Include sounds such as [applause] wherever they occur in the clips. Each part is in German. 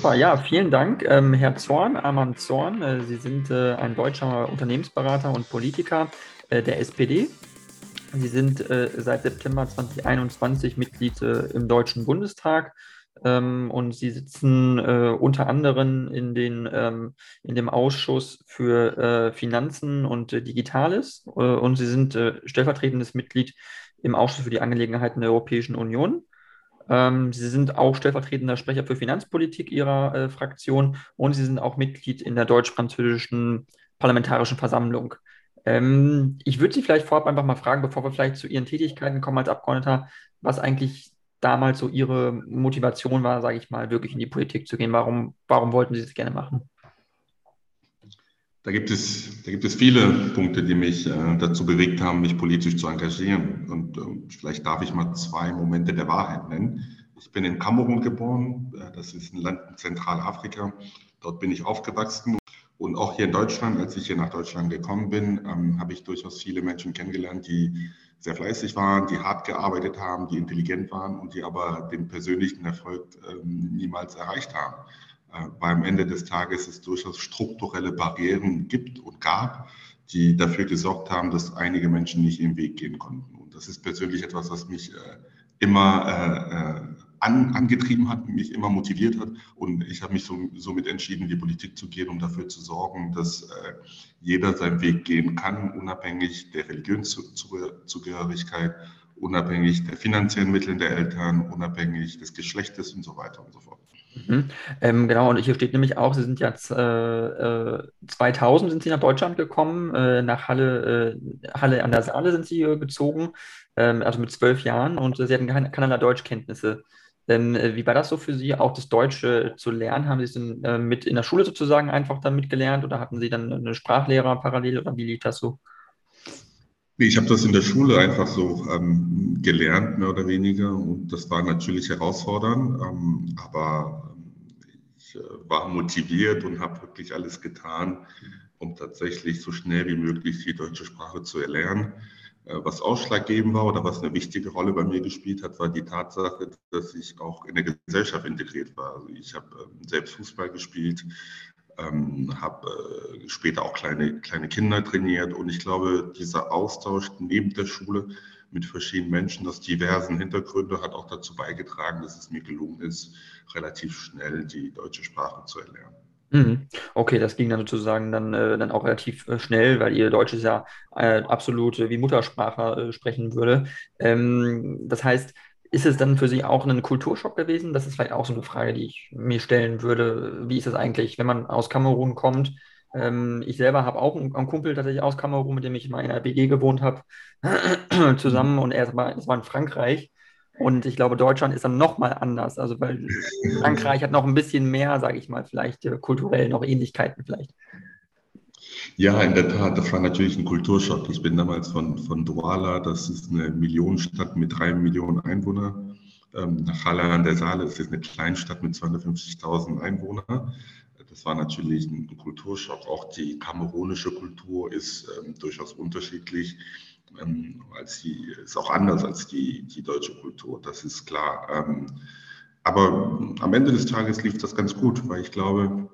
Super, ja, vielen Dank, ähm, Herr Zorn, Arman Zorn. Äh, Sie sind äh, ein deutscher Unternehmensberater und Politiker äh, der SPD. Sie sind äh, seit September 2021 Mitglied äh, im Deutschen Bundestag ähm, und Sie sitzen äh, unter anderem in, den, ähm, in dem Ausschuss für Finanzen und Digitales und Sie sind stellvertretendes Mitglied im Ausschuss für die Angelegenheiten der Europäischen Union. Ähm, Sie sind auch stellvertretender Sprecher für Finanzpolitik Ihrer äh, Fraktion und Sie sind auch Mitglied in der deutsch-französischen Parlamentarischen Versammlung. Ähm, ich würde Sie vielleicht vorab einfach mal fragen, bevor wir vielleicht zu Ihren Tätigkeiten kommen als Abgeordneter, was eigentlich damals so Ihre Motivation war, sage ich mal, wirklich in die Politik zu gehen. Warum, warum wollten Sie das gerne machen? Da gibt es, da gibt es viele Punkte, die mich äh, dazu bewegt haben, mich politisch zu engagieren. Und äh, vielleicht darf ich mal zwei Momente der Wahrheit nennen. Ich bin in Kamerun geboren, äh, das ist ein Land in Zentralafrika. Dort bin ich aufgewachsen. Und auch hier in Deutschland, als ich hier nach Deutschland gekommen bin, ähm, habe ich durchaus viele Menschen kennengelernt, die sehr fleißig waren, die hart gearbeitet haben, die intelligent waren und die aber den persönlichen Erfolg ähm, niemals erreicht haben weil am Ende des Tages es durchaus strukturelle Barrieren gibt und gab, die dafür gesorgt haben, dass einige Menschen nicht ihren Weg gehen konnten. Und das ist persönlich etwas, was mich äh, immer äh, äh, an, angetrieben hat, mich immer motiviert hat. Und ich habe mich so, somit entschieden, in die Politik zu gehen, um dafür zu sorgen, dass äh, jeder seinen Weg gehen kann, unabhängig der Religionszugehörigkeit, unabhängig der finanziellen Mittel der Eltern, unabhängig des Geschlechtes und so weiter und so fort. Mhm. Ähm, genau, und hier steht nämlich auch, Sie sind jetzt äh, 2000 äh, sind Sie nach Deutschland gekommen, äh, nach Halle, äh, Halle an der Saale sind Sie äh, gezogen, ähm, also mit zwölf Jahren und Sie hatten keine, keinerlei Deutschkenntnisse. Ähm, äh, wie war das so für Sie, auch das Deutsche zu lernen? Haben Sie es denn, mit in der Schule sozusagen einfach damit gelernt oder hatten Sie dann eine Sprachlehrer parallel oder wie lief das so? Ich habe das in der Schule einfach so ähm, gelernt, mehr oder weniger. Und das war natürlich herausfordernd. Ähm, aber ich äh, war motiviert und habe wirklich alles getan, um tatsächlich so schnell wie möglich die deutsche Sprache zu erlernen. Äh, was ausschlaggebend war oder was eine wichtige Rolle bei mir gespielt hat, war die Tatsache, dass ich auch in der Gesellschaft integriert war. Also ich habe ähm, selbst Fußball gespielt, ähm, habe äh, später auch kleine, kleine Kinder trainiert und ich glaube, dieser Austausch neben der Schule mit verschiedenen Menschen aus diversen Hintergründen hat auch dazu beigetragen, dass es mir gelungen ist, relativ schnell die deutsche Sprache zu erlernen. Mhm. Okay, das ging dann sozusagen dann, äh, dann auch relativ äh, schnell, weil ihr Deutsch ist ja äh, absolut wie Muttersprache sprechen würde. Ähm, das heißt, ist es dann für Sie auch ein Kulturschock gewesen? Das ist vielleicht auch so eine Frage, die ich mir stellen würde. Wie ist es eigentlich, wenn man aus Kamerun kommt? Ähm, ich selber habe auch einen, einen, Kumpel tatsächlich aus Kamerun, mit dem ich mal in einer WG gewohnt habe, [clears throat] zusammen und er war, war in Frankreich. Und ich glaube, Deutschland ist dann nochmal anders. Also, weil Frankreich hat noch ein bisschen mehr, sage ich mal, vielleicht äh, kulturell noch Ähnlichkeiten vielleicht. Ja, in der Tat, das war natürlich ein Kulturschock. Ich bin damals von, von Douala, das ist eine Millionenstadt mit drei Millionen Einwohnern, ähm, nach Halle an der Saale, das ist eine Kleinstadt mit 250.000 Einwohnern. Das war natürlich ein Kulturschock. Auch die kamerunische Kultur ist ähm, durchaus unterschiedlich. Ähm, als die, ist auch anders als die, die deutsche Kultur, das ist klar. Ähm, aber am Ende des Tages lief das ganz gut, weil ich glaube,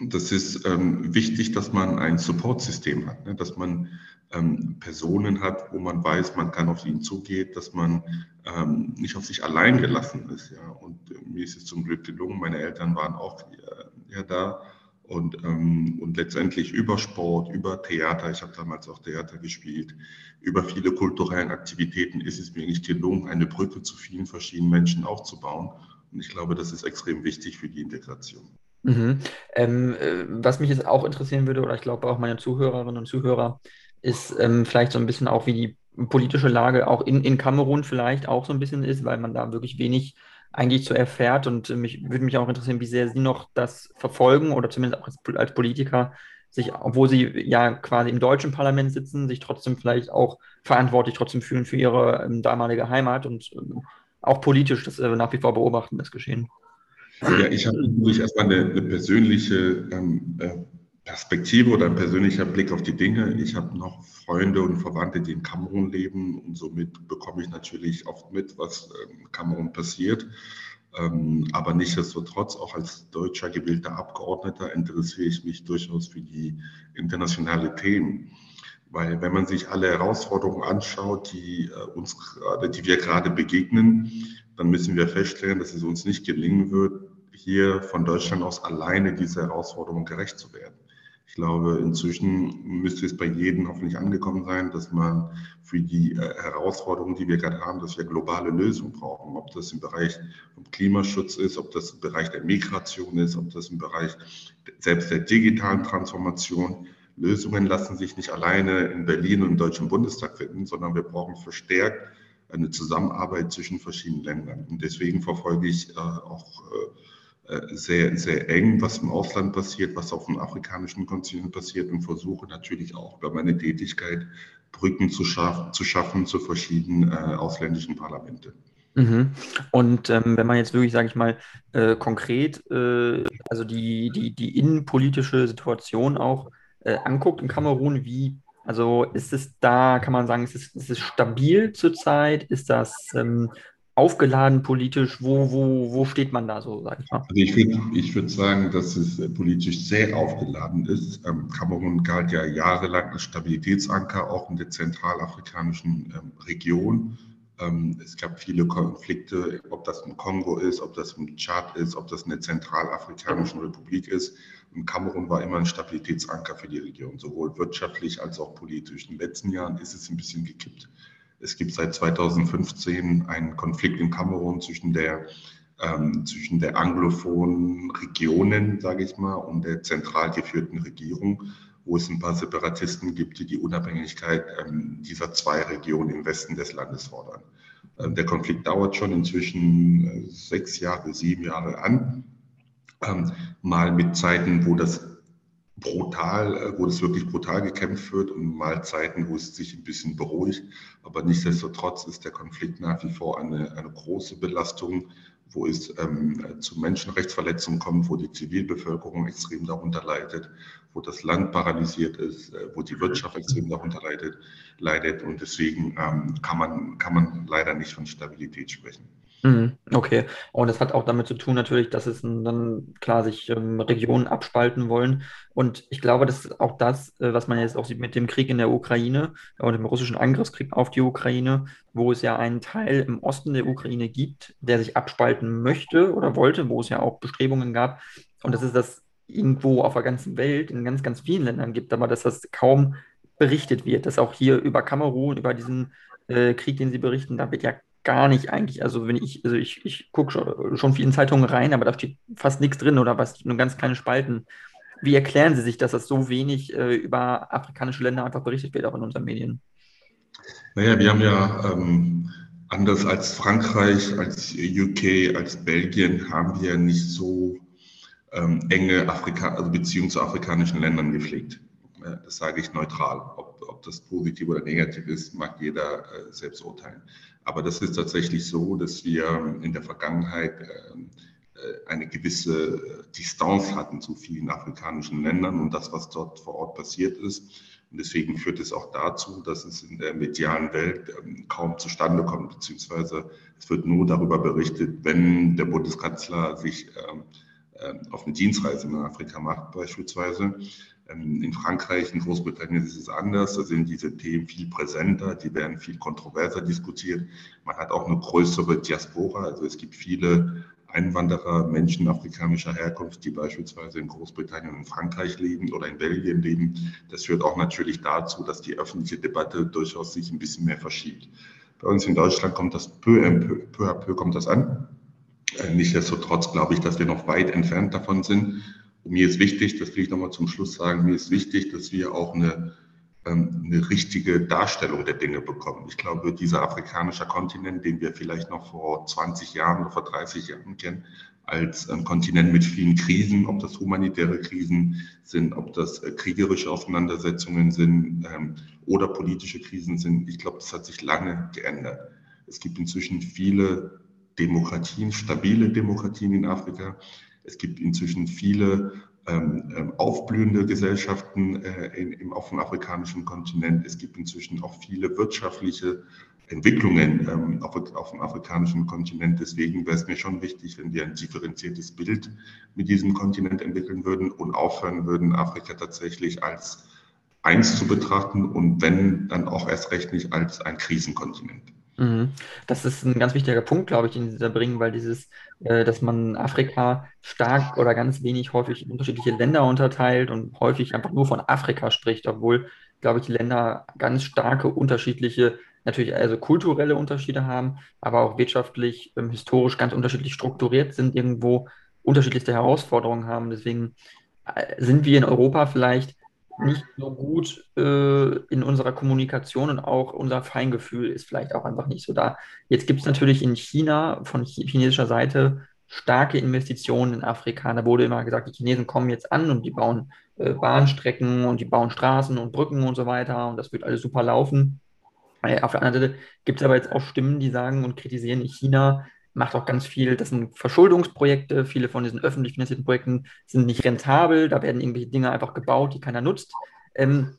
das ist ähm, wichtig, dass man ein Supportsystem hat, ne? dass man ähm, Personen hat, wo man weiß, man kann auf ihn zugehen, dass man ähm, nicht auf sich allein gelassen ist. Ja? Und äh, mir ist es zum Glück gelungen, meine Eltern waren auch äh, ja, da und, ähm, und letztendlich über Sport, über Theater, ich habe damals auch Theater gespielt, über viele kulturellen Aktivitäten ist es mir nicht gelungen, eine Brücke zu vielen verschiedenen Menschen aufzubauen. Und ich glaube, das ist extrem wichtig für die Integration. Mhm. Ähm, äh, was mich jetzt auch interessieren würde, oder ich glaube auch meine Zuhörerinnen und Zuhörer, ist ähm, vielleicht so ein bisschen auch, wie die politische Lage auch in, in Kamerun vielleicht auch so ein bisschen ist, weil man da wirklich wenig eigentlich so erfährt. Und mich würde mich auch interessieren, wie sehr Sie noch das verfolgen oder zumindest auch als, als Politiker sich, obwohl Sie ja quasi im deutschen Parlament sitzen, sich trotzdem vielleicht auch verantwortlich trotzdem fühlen für Ihre ähm, damalige Heimat und ähm, auch politisch das äh, nach wie vor beobachten, das Geschehen. Ja, ich habe natürlich erstmal eine, eine persönliche ähm, äh, Perspektive oder ein persönlicher Blick auf die Dinge. Ich habe noch Freunde und Verwandte, die in Kamerun leben und somit bekomme ich natürlich oft mit, was in ähm, Kamerun passiert. Ähm, aber nichtsdestotrotz, auch als deutscher gewählter Abgeordneter interessiere ich mich durchaus für die internationale Themen. Weil wenn man sich alle Herausforderungen anschaut, die äh, uns die wir gerade begegnen, dann müssen wir feststellen, dass es uns nicht gelingen wird, hier von Deutschland aus alleine dieser Herausforderung gerecht zu werden. Ich glaube, inzwischen müsste es bei jedem hoffentlich angekommen sein, dass man für die äh, Herausforderungen, die wir gerade haben, dass wir globale Lösungen brauchen. Ob das im Bereich Klimaschutz ist, ob das im Bereich der Migration ist, ob das im Bereich selbst der digitalen Transformation. Lösungen lassen sich nicht alleine in Berlin und im Deutschen Bundestag finden, sondern wir brauchen verstärkt eine Zusammenarbeit zwischen verschiedenen Ländern. Und deswegen verfolge ich äh, auch äh, sehr, sehr eng, was im Ausland passiert, was auf dem afrikanischen Kontinent passiert und versuche natürlich auch über meine Tätigkeit Brücken zu, schaff, zu schaffen zu verschiedenen äh, ausländischen Parlamenten. Mhm. Und ähm, wenn man jetzt wirklich, sage ich mal, äh, konkret, äh, also die, die, die innenpolitische Situation auch äh, anguckt in Kamerun, wie, also ist es da, kann man sagen, ist es, ist es stabil zurzeit? Ist das ähm, aufgeladen politisch? Wo, wo, wo steht man da so, sag ich mal? Also ich würde ich würd sagen, dass es äh, politisch sehr aufgeladen ist. Ähm, Kamerun galt ja jahrelang als Stabilitätsanker, auch in der zentralafrikanischen ähm, Region. Ähm, es gab viele Konflikte, ob das im Kongo ist, ob das im Tschad ist, ob das in der Zentralafrikanischen Republik ist. Und Kamerun war immer ein Stabilitätsanker für die Region, sowohl wirtschaftlich als auch politisch. In den letzten Jahren ist es ein bisschen gekippt. Es gibt seit 2015 einen Konflikt in Kamerun zwischen der, ähm, zwischen der anglophonen Regionen, sage ich mal, und der zentral geführten Regierung, wo es ein paar Separatisten gibt, die die Unabhängigkeit ähm, dieser zwei Regionen im Westen des Landes fordern. Ähm, der Konflikt dauert schon inzwischen äh, sechs Jahre, sieben Jahre an. Ähm, mal mit Zeiten, wo das brutal, äh, wo es wirklich brutal gekämpft wird und mal Zeiten, wo es sich ein bisschen beruhigt. Aber nichtsdestotrotz ist der Konflikt nach wie vor eine, eine große Belastung, wo es ähm, zu Menschenrechtsverletzungen kommt, wo die Zivilbevölkerung extrem darunter leidet, wo das Land paralysiert ist, äh, wo die Wirtschaft extrem darunter leidet. leidet. Und deswegen ähm, kann, man, kann man leider nicht von Stabilität sprechen. Mhm, okay, und das hat auch damit zu tun natürlich, dass es dann klar sich ähm, Regionen abspalten wollen. Und ich glaube, das ist auch das, äh, was man jetzt auch sieht mit dem Krieg in der Ukraine und dem russischen Angriffskrieg auf die Ukraine, wo es ja einen Teil im Osten der Ukraine gibt, der sich abspalten möchte oder wollte, wo es ja auch Bestrebungen gab. Und das ist das irgendwo auf der ganzen Welt, in ganz, ganz vielen Ländern gibt, aber dass das kaum berichtet wird, dass auch hier über Kamerun, über diesen äh, Krieg, den Sie berichten, da wird ja gar nicht eigentlich. Also wenn ich, also ich, ich gucke schon, schon viel in Zeitungen rein, aber da steht fast nichts drin oder was, nur ganz kleine Spalten. Wie erklären Sie sich, dass das so wenig äh, über afrikanische Länder einfach berichtet wird, auch in unseren Medien? Naja, wir haben ja ähm, anders als Frankreich, als UK, als Belgien, haben wir nicht so ähm, enge Afrika also Beziehungen zu afrikanischen Ländern gepflegt. Das sage ich neutral. Ob, ob das positiv oder negativ ist, mag jeder äh, selbst urteilen. Aber das ist tatsächlich so, dass wir in der Vergangenheit ähm, äh, eine gewisse äh, Distanz hatten zu vielen afrikanischen Ländern und das, was dort vor Ort passiert ist. Und deswegen führt es auch dazu, dass es in der medialen Welt ähm, kaum zustande kommt, beziehungsweise es wird nur darüber berichtet, wenn der Bundeskanzler sich ähm, auf eine Dienstreise in Afrika macht beispielsweise. Ähm, in Frankreich, in Großbritannien ist es anders. Da sind diese Themen viel präsenter, die werden viel kontroverser diskutiert. Man hat auch eine größere Diaspora. Also es gibt viele Einwanderer, Menschen afrikanischer Herkunft, die beispielsweise in Großbritannien und Frankreich leben oder in Belgien leben. Das führt auch natürlich dazu, dass die öffentliche Debatte durchaus sich ein bisschen mehr verschiebt. Bei uns in Deutschland kommt das peu, peu, peu à peu kommt das an. Äh, nichtsdestotrotz glaube ich, dass wir noch weit entfernt davon sind. Und mir ist wichtig, das will ich nochmal zum Schluss sagen, mir ist wichtig, dass wir auch eine, ähm, eine richtige Darstellung der Dinge bekommen. Ich glaube, dieser afrikanische Kontinent, den wir vielleicht noch vor 20 Jahren oder vor 30 Jahren kennen, als ein Kontinent mit vielen Krisen, ob das humanitäre Krisen sind, ob das äh, kriegerische Auseinandersetzungen sind ähm, oder politische Krisen sind. Ich glaube, das hat sich lange geändert. Es gibt inzwischen viele Demokratien, stabile Demokratien in Afrika. Es gibt inzwischen viele ähm, ähm, aufblühende Gesellschaften äh, in, im, auf dem afrikanischen Kontinent. Es gibt inzwischen auch viele wirtschaftliche Entwicklungen ähm, auf, auf, dem afrikanischen Kontinent. Deswegen wäre es mir schon wichtig, wenn wir ein differenziertes Bild mit diesem Kontinent entwickeln würden und aufhören würden, Afrika tatsächlich als eins zu betrachten und wenn, dann auch erst recht nicht als ein Krisenkontinent. Mhm. Das ist ein ganz wichtiger Punkt, glaube ich, den Sie da bringen, weil dieses, äh, dass man Afrika stark oder ganz wenig häufig in unterschiedliche Länder unterteilt und häufig einfach nur von Afrika spricht, obwohl, glaube ich, die Länder ganz starke unterschiedliche, natürlich also kulturelle Unterschiede haben, aber auch wirtschaftlich, ähm, historisch ganz unterschiedlich strukturiert sind, irgendwo unterschiedlichste Herausforderungen haben. Deswegen äh, sind wir in Europa vielleicht nicht so gut äh, in unserer Kommunikation und auch unser Feingefühl ist vielleicht auch einfach nicht so da. Jetzt gibt es natürlich in China von chinesischer Seite starke Investitionen in Afrika. Da wurde immer gesagt, die Chinesen kommen jetzt an und die bauen äh, Bahnstrecken und die bauen Straßen und Brücken und so weiter und das wird alles super laufen. Äh, auf der anderen Seite gibt es aber jetzt auch Stimmen, die sagen und kritisieren, China macht auch ganz viel, das sind Verschuldungsprojekte, viele von diesen öffentlich finanzierten Projekten sind nicht rentabel, da werden irgendwelche Dinge einfach gebaut, die keiner nutzt. Ähm,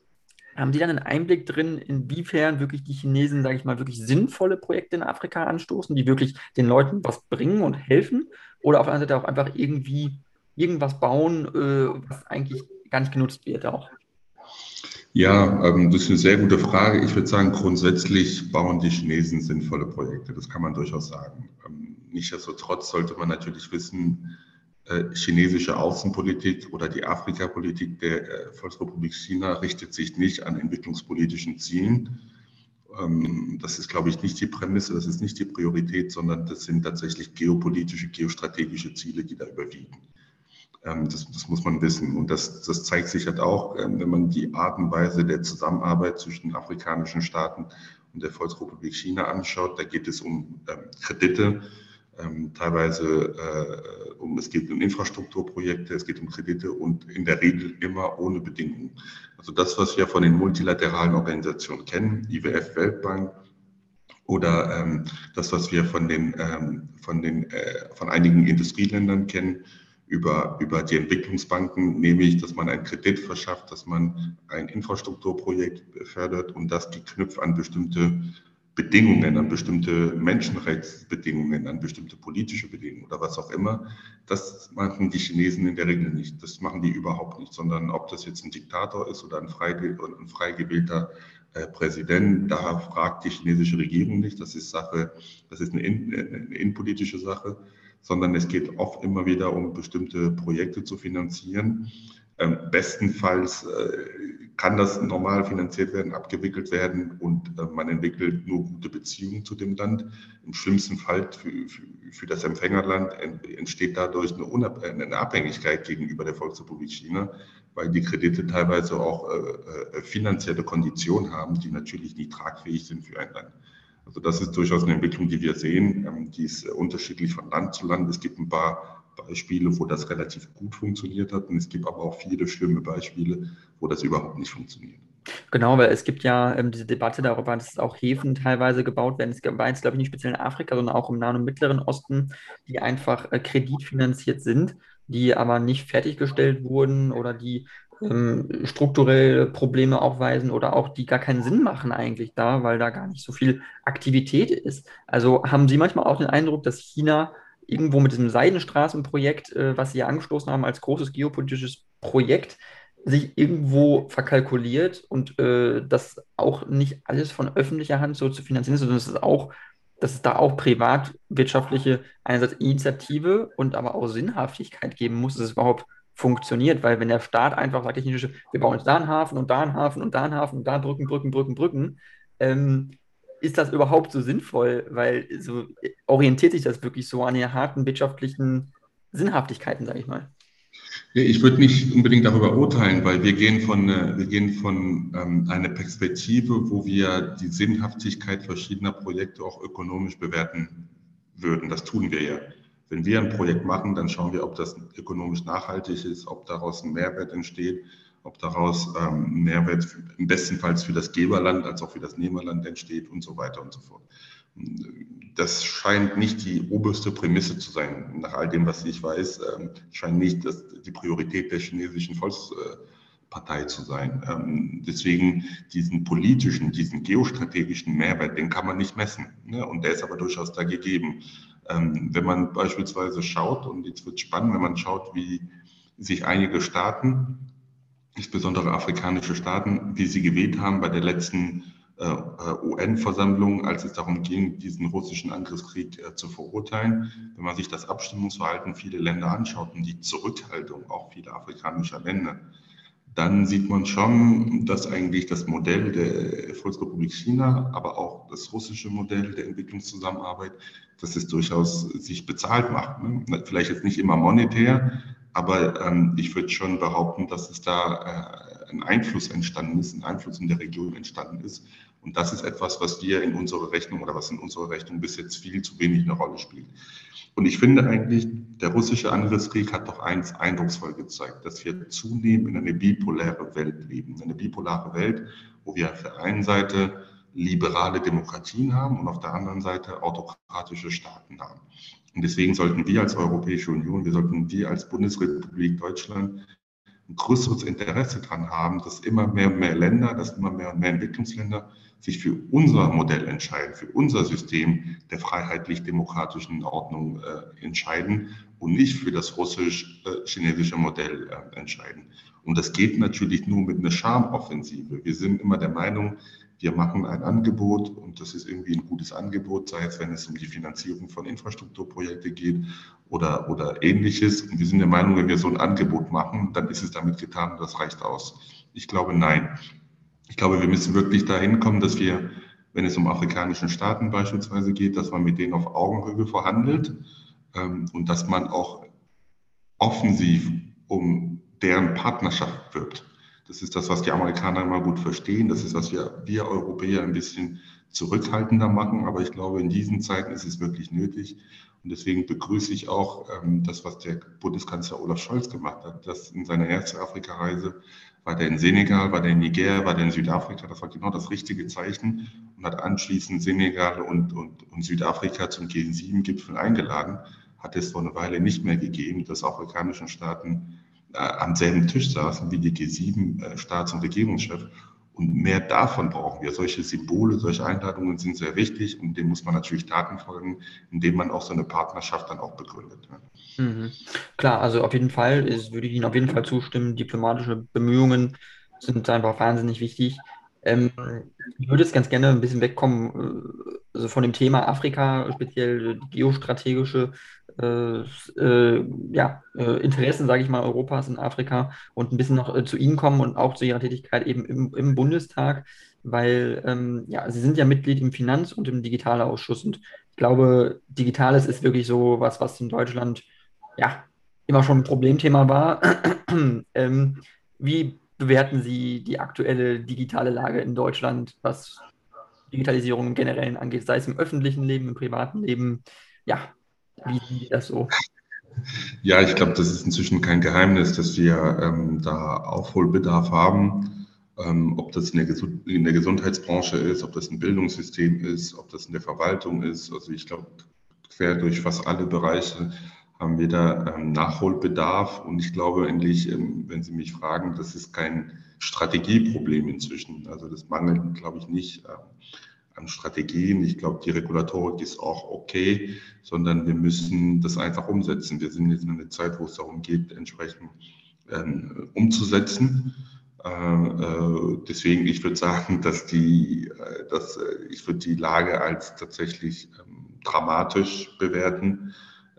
haben Sie dann einen Einblick drin, inwiefern wirklich die Chinesen, sage ich mal, wirklich sinnvolle Projekte in Afrika anstoßen, die wirklich den Leuten was bringen und helfen? Oder auf der anderen Seite auch einfach irgendwie irgendwas bauen, äh, was eigentlich gar nicht genutzt wird auch? Ja, ähm, das ist eine sehr gute Frage. Ich würde sagen, grundsätzlich bauen die Chinesen sinnvolle Projekte. Das kann man durchaus sagen. Ähm, nichtsdestotrotz sollte man natürlich wissen, äh, chinesische Außenpolitik oder die Afrikapolitik der äh, Volksrepublik China richtet sich nicht an entwicklungspolitischen Zielen. Ähm, das ist, glaube ich, nicht die Prämisse, das ist nicht die Priorität, sondern das sind tatsächlich geopolitische, geostrategische Ziele, die da überwiegen. Ähm, das, das, muss man wissen. Und das, das zeigt sich halt auch, ähm, wenn man die Art und Weise der Zusammenarbeit zwischen afrikanischen Staaten und der Volksrepublik China anschaut. Da geht es um ähm, Kredite, teilweise äh, um, es geht um Infrastrukturprojekte, es geht um Kredite und in der Regel immer ohne Bedingungen. Also das, was wir von den multilateralen Organisationen kennen, IWF, Weltbank, oder ähm, das, was wir von den, ähm, von, den äh, von einigen Industrieländern kennen, über, über die Entwicklungsbanken, nämlich, dass man einen Kredit verschafft, dass man ein Infrastrukturprojekt fördert und das geknüpft an bestimmte Bedingungen, an bestimmte Menschenrechtsbedingungen, an bestimmte politische Bedingungen oder was auch immer. Das machen die Chinesen in der Regel nicht. Das machen die überhaupt nicht, sondern ob das jetzt ein Diktator ist oder ein frei, ein frei gewählter äh, Präsident, da fragt die chinesische Regierung nicht. Das ist Sache, das ist eine, eine innenpolitische Sache sondern es geht oft immer wieder um bestimmte Projekte zu finanzieren. Ähm, bestenfalls äh, kann das normal finanziert werden, abgewickelt werden und äh, man entwickelt nur gute Beziehungen zu dem Land. Im schlimmsten Fall für, für, für das Empfängerland entsteht dadurch eine, Unab eine Abhängigkeit gegenüber der Volksrepublik China, weil die Kredite teilweise auch äh, äh finanzielle Konditionen haben, die natürlich nicht tragfähig sind für ein Land. Also das ist durchaus eine Entwicklung, die wir sehen. Ähm, die ist unterschiedlich von Land zu Land. Es gibt ein paar Beispiele, wo das relativ gut funktioniert hat. Und es gibt aber auch viele schlimme Beispiele, wo das überhaupt nicht funktioniert. Genau, weil es gibt ja ähm, diese Debatte darüber, dass auch Häfen teilweise gebaut werden. Es war jetzt, glaube ich, nicht speziell in Afrika, sondern auch im Nahen und Mittleren Osten, die einfach äh, kreditfinanziert sind, die aber nicht fertiggestellt wurden oder die ähm, strukturelle Probleme aufweisen oder auch die gar keinen Sinn machen eigentlich da, weil da gar nicht so viel Aktivität ist. Also haben Sie manchmal auch den Eindruck, dass China irgendwo mit diesem Seidenstraßenprojekt, äh, was Sie ja angestoßen haben als großes geopolitisches Projekt, sich irgendwo verkalkuliert und äh, dass auch nicht alles von öffentlicher Hand so zu finanzieren ist, sondern dass es auch, dass es da auch privatwirtschaftliche einerseits Initiative und aber auch Sinnhaftigkeit geben muss, dass es überhaupt funktioniert, weil wenn der Staat einfach sagt, wir bauen jetzt da einen Hafen und da einen Hafen und da einen Hafen und da Brücken, Brücken, Brücken, Brücken, ähm, ist das überhaupt so sinnvoll? Weil so orientiert sich das wirklich so an den harten wirtschaftlichen Sinnhaftigkeiten, sage ich mal. Ich würde nicht unbedingt darüber urteilen, weil wir gehen von, äh, wir gehen von ähm, einer Perspektive, wo wir die Sinnhaftigkeit verschiedener Projekte auch ökonomisch bewerten würden. Das tun wir ja. Wenn wir ein Projekt machen, dann schauen wir, ob das ökonomisch nachhaltig ist, ob daraus ein Mehrwert entsteht, ob daraus ähm, Mehrwert im besten Fall für das Geberland als auch für das Nehmerland entsteht und so weiter und so fort. das scheint nicht die oberste Prämisse zu sein. Nach all dem, was ich weiß, ähm, scheint nicht das, die Priorität der chinesischen Volkspartei zu sein. Ähm, deswegen diesen politischen, diesen geostrategischen Mehrwert, den kann man nicht messen. Ne? Und der ist aber durchaus da gegeben. Ähm, wenn man beispielsweise schaut, und jetzt wird es spannend, wenn man schaut, wie sich einige Staaten, insbesondere afrikanische Staaten, wie sie gewählt haben bei der letzten äh, UN-Versammlung, als es darum ging, diesen russischen Angriffskrieg äh, zu verurteilen. Wenn man sich das Abstimmungsverhalten vieler Länder anschaut und die Zurückhaltung auch vieler afrikanischer Länder, dann sieht man schon, dass eigentlich das Modell der Volksrepublik China, aber auch das russische Modell der Entwicklungszusammenarbeit, dass es durchaus sich bezahlt macht. Ne? Vielleicht jetzt nicht immer monetär, aber ähm, ich würde schon behaupten, dass es da äh, ein Einfluss entstanden ist, ein Einfluss in der Region entstanden ist, und das ist etwas, was wir in unserer Rechnung oder was in unserer Rechnung bis jetzt viel zu wenig eine Rolle spielt. Und ich finde eigentlich, der russische Angriffskrieg hat doch eins eindrucksvoll gezeigt, dass wir zunehmend in eine bipolare Welt leben. Eine bipolare Welt, wo wir auf der einen Seite liberale Demokratien haben und auf der anderen Seite autokratische Staaten haben. Und deswegen sollten wir als Europäische Union, wir sollten wir als Bundesrepublik Deutschland ein größeres Interesse daran haben, dass immer mehr und mehr Länder, dass immer mehr und mehr Entwicklungsländer sich für unser Modell entscheiden, für unser System der freiheitlich-demokratischen Ordnung äh, entscheiden und nicht für das russisch-chinesische Modell äh, entscheiden. Und das geht natürlich nur mit einer Charmoffensive. Wir sind immer der Meinung, wir machen ein Angebot und das ist irgendwie ein gutes Angebot, sei es, wenn es um die Finanzierung von Infrastrukturprojekten geht oder, oder ähnliches. Und wir sind der Meinung, wenn wir so ein Angebot machen, dann ist es damit getan und das reicht aus. Ich glaube, nein. Ich glaube, wir müssen wirklich dahin kommen, dass wir, wenn es um afrikanische Staaten beispielsweise geht, dass man mit denen auf Augenhöhe verhandelt ähm, und dass man auch offensiv um deren Partnerschaft wirbt. Das ist das, was die Amerikaner immer gut verstehen. Das ist, was wir, wir Europäer ein bisschen zurückhaltender machen. Aber ich glaube, in diesen Zeiten ist es wirklich nötig. Und deswegen begrüße ich auch ähm, das, was der Bundeskanzler Olaf Scholz gemacht hat, dass in seiner ersten Afrika-Reise war der in Senegal, war der in Niger, war der in Südafrika. Das war genau das richtige Zeichen und hat anschließend Senegal und, und, und Südafrika zum G7-Gipfel eingeladen. Hat es vor einer Weile nicht mehr gegeben, dass afrikanischen Staaten äh, am selben Tisch saßen wie die G7-Staats- äh, und Regierungschefs. Und mehr davon brauchen wir. Solche Symbole, solche Einladungen sind sehr wichtig und dem muss man natürlich Taten folgen, indem man auch so eine Partnerschaft dann auch begründet. Mhm. Klar, also auf jeden Fall ist, würde ich Ihnen auf jeden Fall zustimmen. Diplomatische Bemühungen sind einfach wahnsinnig wichtig. Ähm, ich würde jetzt ganz gerne ein bisschen wegkommen äh, also von dem Thema Afrika, speziell geostrategische äh, äh, ja, äh, Interessen, sage ich mal, Europas in Afrika und ein bisschen noch äh, zu Ihnen kommen und auch zu Ihrer Tätigkeit eben im, im Bundestag, weil ähm, ja, Sie sind ja Mitglied im Finanz- und im Digitalausschuss und ich glaube, Digitales ist wirklich so was, was in Deutschland ja immer schon ein Problemthema war. [clears throat] ähm, wie bewerten Sie die aktuelle digitale Lage in Deutschland, was Digitalisierung im Generellen angeht, sei es im öffentlichen Leben, im privaten Leben? Ja, wie das so? Ja, ich glaube, das ist inzwischen kein Geheimnis, dass wir ähm, da Aufholbedarf haben. Ähm, ob das in der, in der, Gesundheitsbranche ist, ob das ein Bildungssystem ist, ob das in der Verwaltung ist. Also ich glaube, quer durch fast alle Bereiche haben wir da ähm, Nachholbedarf. Und ich glaube endlich, ähm, wenn Sie mich fragen, das ist kein Strategieproblem inzwischen. Also das mangelt, glaube ich, nicht. Ähm, an Strategien. Ich glaube, die Regulatorik ist auch okay, sondern wir müssen das einfach umsetzen. Wir sind jetzt in einer Zeit, wo es darum geht, entsprechend ähm, umzusetzen. Äh, äh, deswegen, ich würde sagen, dass die, äh, dass, äh, ich würde die Lage als tatsächlich ähm, dramatisch bewerten,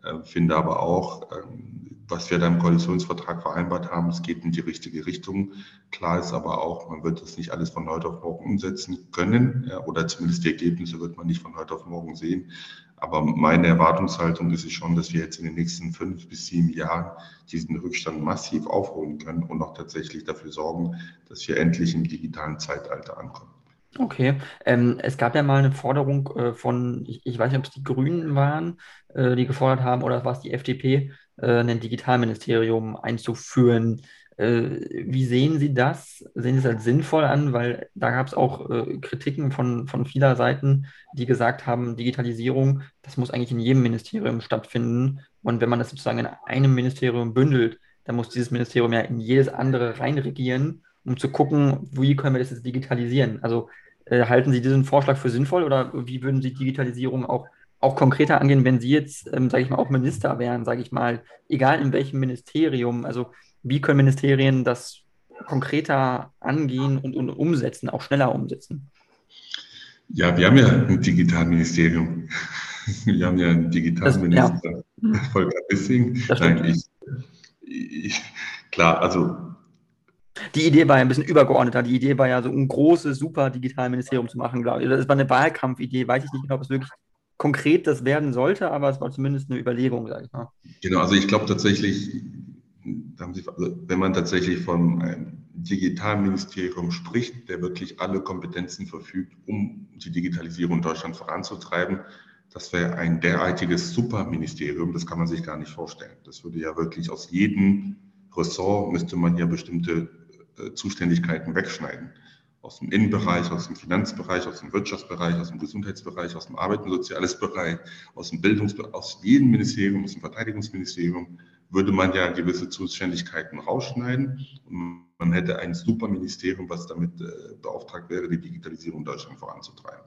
äh, finde aber auch, ähm, was wir da im Koalitionsvertrag vereinbart haben, es geht in die richtige Richtung. Klar ist aber auch, man wird das nicht alles von heute auf morgen umsetzen können ja, oder zumindest die Ergebnisse wird man nicht von heute auf morgen sehen. Aber meine Erwartungshaltung ist es schon, dass wir jetzt in den nächsten fünf bis sieben Jahren diesen Rückstand massiv aufholen können und auch tatsächlich dafür sorgen, dass wir endlich im digitalen Zeitalter ankommen. Okay, ähm, es gab ja mal eine Forderung äh, von, ich, ich, weiß nicht, ob es die Grünen waren, äh, die gefordert haben, oder war es die FDP, äh, ein Digitalministerium einzuführen. Äh, wie sehen Sie das? Sehen Sie es als sinnvoll an? Weil da gab es auch äh, Kritiken von, von vieler Seiten, die gesagt haben, Digitalisierung, das muss eigentlich in jedem Ministerium stattfinden. Und wenn man das sozusagen in einem Ministerium bündelt, dann muss dieses Ministerium ja in jedes andere reinregieren, um zu gucken, wie können wir das jetzt digitalisieren. Also äh, halten Sie diesen Vorschlag für sinnvoll oder wie würden Sie Digitalisierung auch, auch konkreter angehen, wenn Sie jetzt, ähm, sage ich mal, auch Minister wären, sage ich mal, egal in welchem Ministerium, also wie können Ministerien das konkreter angehen und, und umsetzen, auch schneller umsetzen? Ja, wir haben ja ein Digitalministerium. [laughs] Wir haben ja einen Digitalminister, ja. Volker Wissing. Nein, ich, ich, klar, also. Die Idee war ja ein bisschen übergeordneter. Die Idee war ja so ein großes, super Digitalministerium zu machen, glaube ich. Das war eine Wahlkampfidee. Weiß ich nicht genau, ob es wirklich konkret das werden sollte, aber es war zumindest eine Überlegung, sage ich mal. Genau, also ich glaube tatsächlich, also wenn man tatsächlich von einem Digitalministerium spricht, der wirklich alle Kompetenzen verfügt, um die Digitalisierung in Deutschland voranzutreiben, das wäre ein derartiges Superministerium, das kann man sich gar nicht vorstellen. Das würde ja wirklich aus jedem Ressort müsste man ja bestimmte äh, Zuständigkeiten wegschneiden. Aus dem Innenbereich, aus dem Finanzbereich, aus dem Wirtschaftsbereich, aus dem Gesundheitsbereich, aus dem Arbeits- und Soziales Bereich, aus dem Bildungsbereich, aus jedem Ministerium, aus dem Verteidigungsministerium würde man ja gewisse Zuständigkeiten rausschneiden und man hätte ein Superministerium, was damit äh, beauftragt wäre, die Digitalisierung in Deutschland voranzutreiben.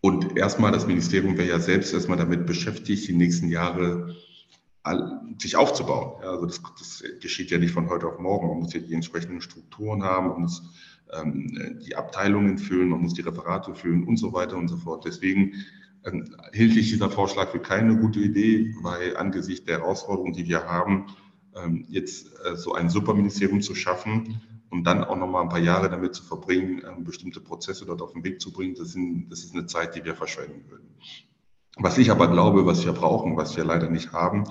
Und erstmal, das Ministerium wäre ja selbst erstmal damit beschäftigt, die nächsten Jahre sich aufzubauen. Ja, also das, das, geschieht ja nicht von heute auf morgen. Man muss ja die entsprechenden Strukturen haben, man muss die Abteilungen füllen, man muss die Referate füllen und so weiter und so fort. Deswegen ähm, hielt ich dieser Vorschlag für keine gute Idee, weil angesichts der Herausforderungen, die wir haben, ähm, jetzt äh, so ein Superministerium zu schaffen und dann auch noch mal ein paar Jahre damit zu verbringen, ähm, bestimmte Prozesse dort auf den Weg zu bringen, das, sind, das ist eine Zeit, die wir verschwenden würden. Was ich aber glaube, was wir brauchen, was wir leider nicht haben,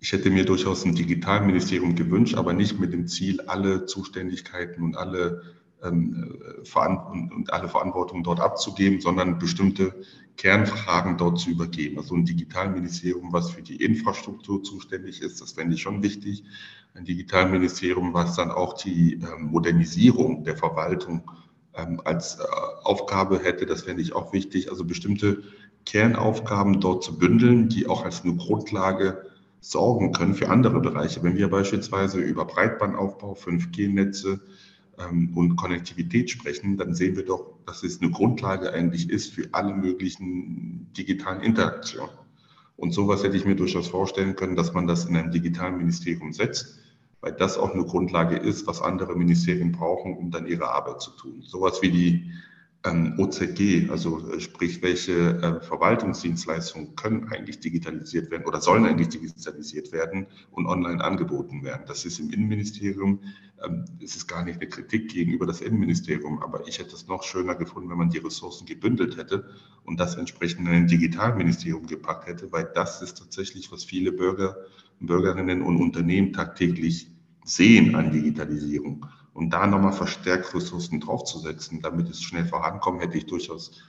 ich hätte mir durchaus ein Digitalministerium gewünscht, aber nicht mit dem Ziel, alle Zuständigkeiten und alle ähm, und alle Verantwortung dort abzugeben, sondern bestimmte Kernfragen dort zu übergeben. Also ein Digitalministerium, was für die Infrastruktur zuständig ist, das fände ich schon wichtig. Ein Digitalministerium, was dann auch die ähm, Modernisierung der Verwaltung ähm, als äh, Aufgabe hätte, das fände ich auch wichtig. Also bestimmte Kernaufgaben dort zu bündeln, die auch als eine Grundlage sorgen können für andere Bereiche. Wenn wir beispielsweise über Breitbandaufbau, 5G-Netze, ähm, und Konnektivität sprechen, dann sehen wir doch, dass es eine Grundlage eigentlich ist für alle möglichen digitalen Interaktionen. Und sowas hätte ich mir durchaus vorstellen können, dass man das in einem digitalen Ministerium setzt, weil das auch eine Grundlage ist, was andere Ministerien brauchen, um dann ihre Arbeit zu tun. Sowas wie die ähm, OZG, also äh, sprich, welche äh, Verwaltungsdienstleistungen können eigentlich digitalisiert werden oder sollen eigentlich digitalisiert werden und online angeboten werden. Das ist im Innenministerium, ähm, es ist gar nicht eine Kritik gegenüber das Innenministerium, aber ich hätte es noch schöner gefunden, wenn man die Ressourcen gebündelt hätte und das entsprechend in ein Digitalministerium gepackt hätte, weil das ist tatsächlich, was viele Bürger, Bürgerinnen und Unternehmen tagtäglich sehen an Digitalisierung. Und da nochmal verstärkt Ressourcen draufzusetzen, damit es schnell vorankommt, hätte ich durchaus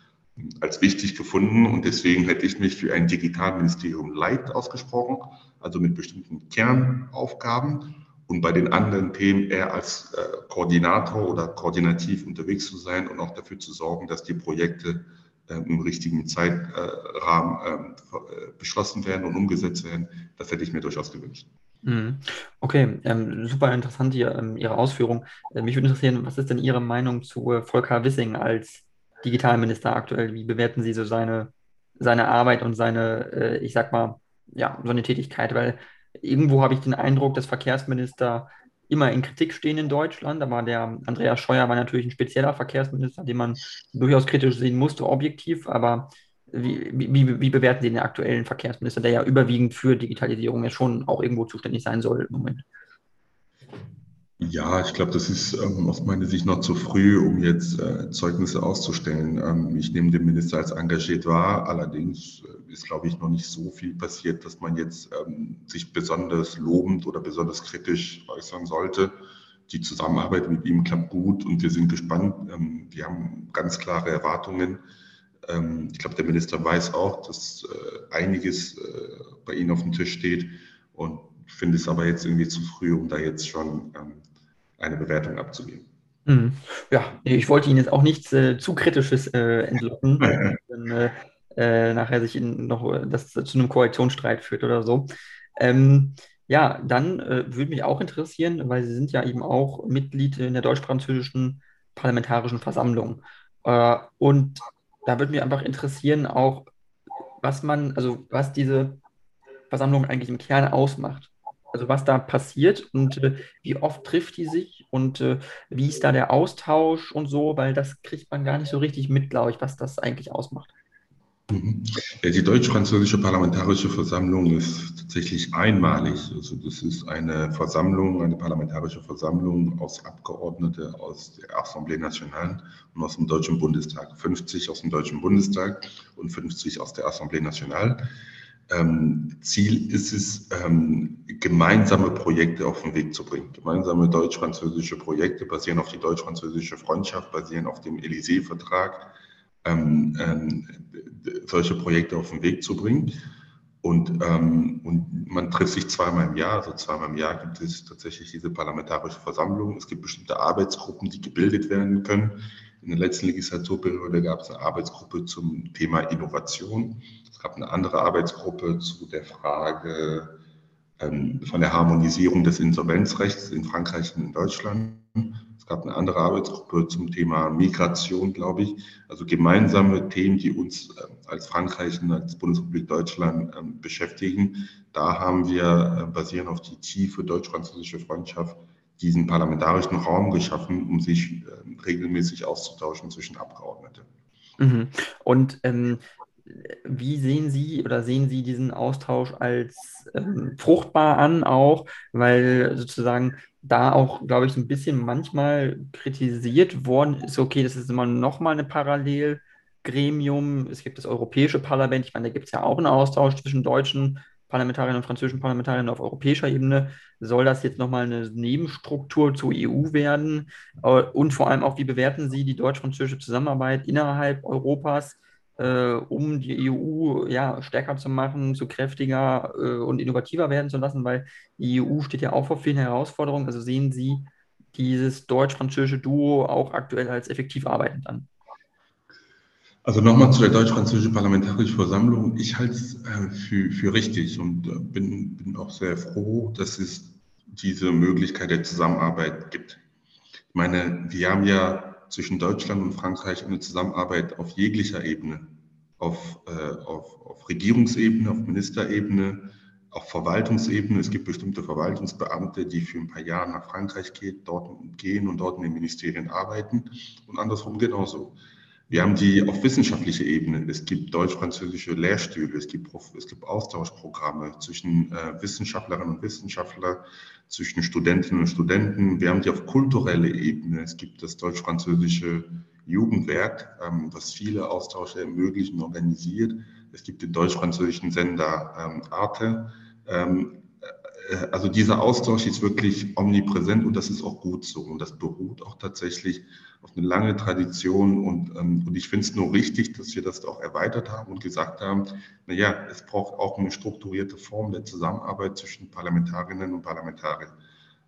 als wichtig gefunden. Und deswegen hätte ich mich für ein Digitalministerium Light ausgesprochen, also mit bestimmten Kernaufgaben und bei den anderen Themen eher als äh, Koordinator oder koordinativ unterwegs zu sein und auch dafür zu sorgen, dass die Projekte äh, im richtigen Zeitrahmen ähm, äh, beschlossen werden und umgesetzt werden. Das hätte ich mir durchaus gewünscht. Mhm. Okay, ähm, super interessant hier, ähm, Ihre Ausführung. Äh, mich würde interessieren, was ist denn Ihre Meinung zu äh, Volker Wissing als Digitalminister aktuell? Wie bewerten Sie so seine, seine Arbeit und seine, äh, ich sag mal, ja, seine Tätigkeit? Weil irgendwo habe ich den Eindruck, dass Verkehrsminister immer in Kritik stehen in Deutschland. Aber der Andreas Scheuer war natürlich ein spezieller Verkehrsminister, den man durchaus kritisch sehen musste, objektiv. Aber wie, wie, wie, bewerten Sie den aktuellen Verkehrsminister, der ja überwiegend für Digitalisierung ja schon auch irgendwo zuständig sein soll im Moment? Ja, ich glaube, das ist ähm, aus meiner Sicht noch zu früh, um jetzt äh, Zeugnisse auszustellen. Ähm, ich nehme den Minister als engagiert wahr. Allerdings äh, ist, glaube ich, noch nicht so viel passiert, dass man jetzt ähm, sich besonders lobend oder besonders kritisch äußern sollte. Die Zusammenarbeit mit ihm klappt gut und wir sind gespannt. Ähm, wir haben ganz klare Erwartungen. Ähm, ich glaube, der Minister weiß auch, dass äh, einiges äh, bei Ihnen auf dem Tisch steht. Und finde es aber jetzt irgendwie zu früh, um da jetzt schon ähm, eine Bewertung abzugeben. Mhm. Ja, ich wollte Ihnen jetzt auch nichts äh, zu Kritisches äh, entlocken, [laughs] wenn äh, äh, nachher sich in noch das zu einem Koalitionsstreit führt oder so. Ähm, ja, dann äh, würde mich auch interessieren, weil Sie sind ja eben auch Mitglied in der deutsch-französischen Parlamentarischen Versammlung. Äh, und da würde mich einfach interessieren, auch was man, also was diese Versammlung eigentlich im Kern ausmacht. Also was da passiert und äh, wie oft trifft die sich und äh, wie ist da der Austausch und so, weil das kriegt man gar nicht so richtig mit, glaube ich, was das eigentlich ausmacht. Mhm. Die deutsch-französische Parlamentarische Versammlung ist tatsächlich einmalig. Also das ist eine Versammlung, eine parlamentarische Versammlung aus Abgeordneten aus der Assemblée Nationale und aus dem Deutschen Bundestag. 50 aus dem Deutschen Bundestag und 50 aus der Assemblée Nationale. Ähm, Ziel ist es, ähm, gemeinsame Projekte auf den Weg zu bringen. Gemeinsame deutsch-französische Projekte basieren auf die deutsch-französische Freundschaft, basieren auf dem Élysée-Vertrag ähm, ähm, solche Projekte auf den Weg zu bringen. Und, ähm, und man trifft sich zweimal im Jahr. Also zweimal im Jahr gibt es tatsächlich diese parlamentarische Versammlung. Es gibt bestimmte Arbeitsgruppen, die gebildet werden können. In der letzten Legislaturperiode gab es eine Arbeitsgruppe zum Thema Innovation. Es gab eine andere Arbeitsgruppe zu der Frage von der Harmonisierung des Insolvenzrechts in Frankreich und in Deutschland. Es gab eine andere Arbeitsgruppe zum Thema Migration, glaube ich. Also gemeinsame Themen, die uns äh, als Frankreich und als Bundesrepublik Deutschland ähm, beschäftigen. Da haben wir, äh, basierend auf die tiefe deutsch-französische Freundschaft, diesen parlamentarischen Raum geschaffen, um sich ähm, regelmäßig auszutauschen zwischen Abgeordneten. Mhm. Und ähm, wie sehen Sie oder sehen Sie diesen Austausch als ähm, fruchtbar an auch, weil sozusagen da auch, glaube ich, so ein bisschen manchmal kritisiert worden ist, okay, das ist immer nochmal eine Parallelgremium. Es gibt das Europäische Parlament, ich meine, da gibt es ja auch einen Austausch zwischen deutschen Parlamentariern und französischen Parlamentariern auf europäischer Ebene. Soll das jetzt nochmal eine Nebenstruktur zur EU werden? Äh, und vor allem auch, wie bewerten Sie die deutsch-französische Zusammenarbeit innerhalb Europas? Äh, um die EU ja, stärker zu machen, zu kräftiger äh, und innovativer werden zu lassen, weil die EU steht ja auch vor vielen Herausforderungen. Also sehen Sie dieses deutsch-französische Duo auch aktuell als effektiv arbeitend an? Also nochmal zu der deutsch-französischen Parlamentarischen Versammlung. Ich halte es äh, für, für richtig und äh, bin, bin auch sehr froh, dass es diese Möglichkeit der Zusammenarbeit gibt. Ich meine, wir haben ja zwischen Deutschland und Frankreich eine Zusammenarbeit auf jeglicher Ebene, auf, äh, auf, auf Regierungsebene, auf Ministerebene, auf Verwaltungsebene. Es gibt bestimmte Verwaltungsbeamte, die für ein paar Jahre nach Frankreich geht, dort gehen und dort in den Ministerien arbeiten und andersrum genauso. Wir haben die auf wissenschaftlicher Ebene. Es gibt deutsch-französische Lehrstühle, es gibt, es gibt Austauschprogramme zwischen äh, Wissenschaftlerinnen und Wissenschaftlern, zwischen Studentinnen und Studenten. Wir haben die auf kultureller Ebene. Es gibt das deutsch-französische Jugendwerk, ähm, was viele Austausche ermöglicht und organisiert. Es gibt den deutsch-französischen Sender ähm, Arte. Ähm, äh, also dieser Austausch ist wirklich omnipräsent und das ist auch gut so. Und das beruht auch tatsächlich auf eine lange Tradition. Und, ähm, und ich finde es nur richtig, dass wir das auch erweitert haben und gesagt haben, naja, es braucht auch eine strukturierte Form der Zusammenarbeit zwischen Parlamentarierinnen und Parlamentariern.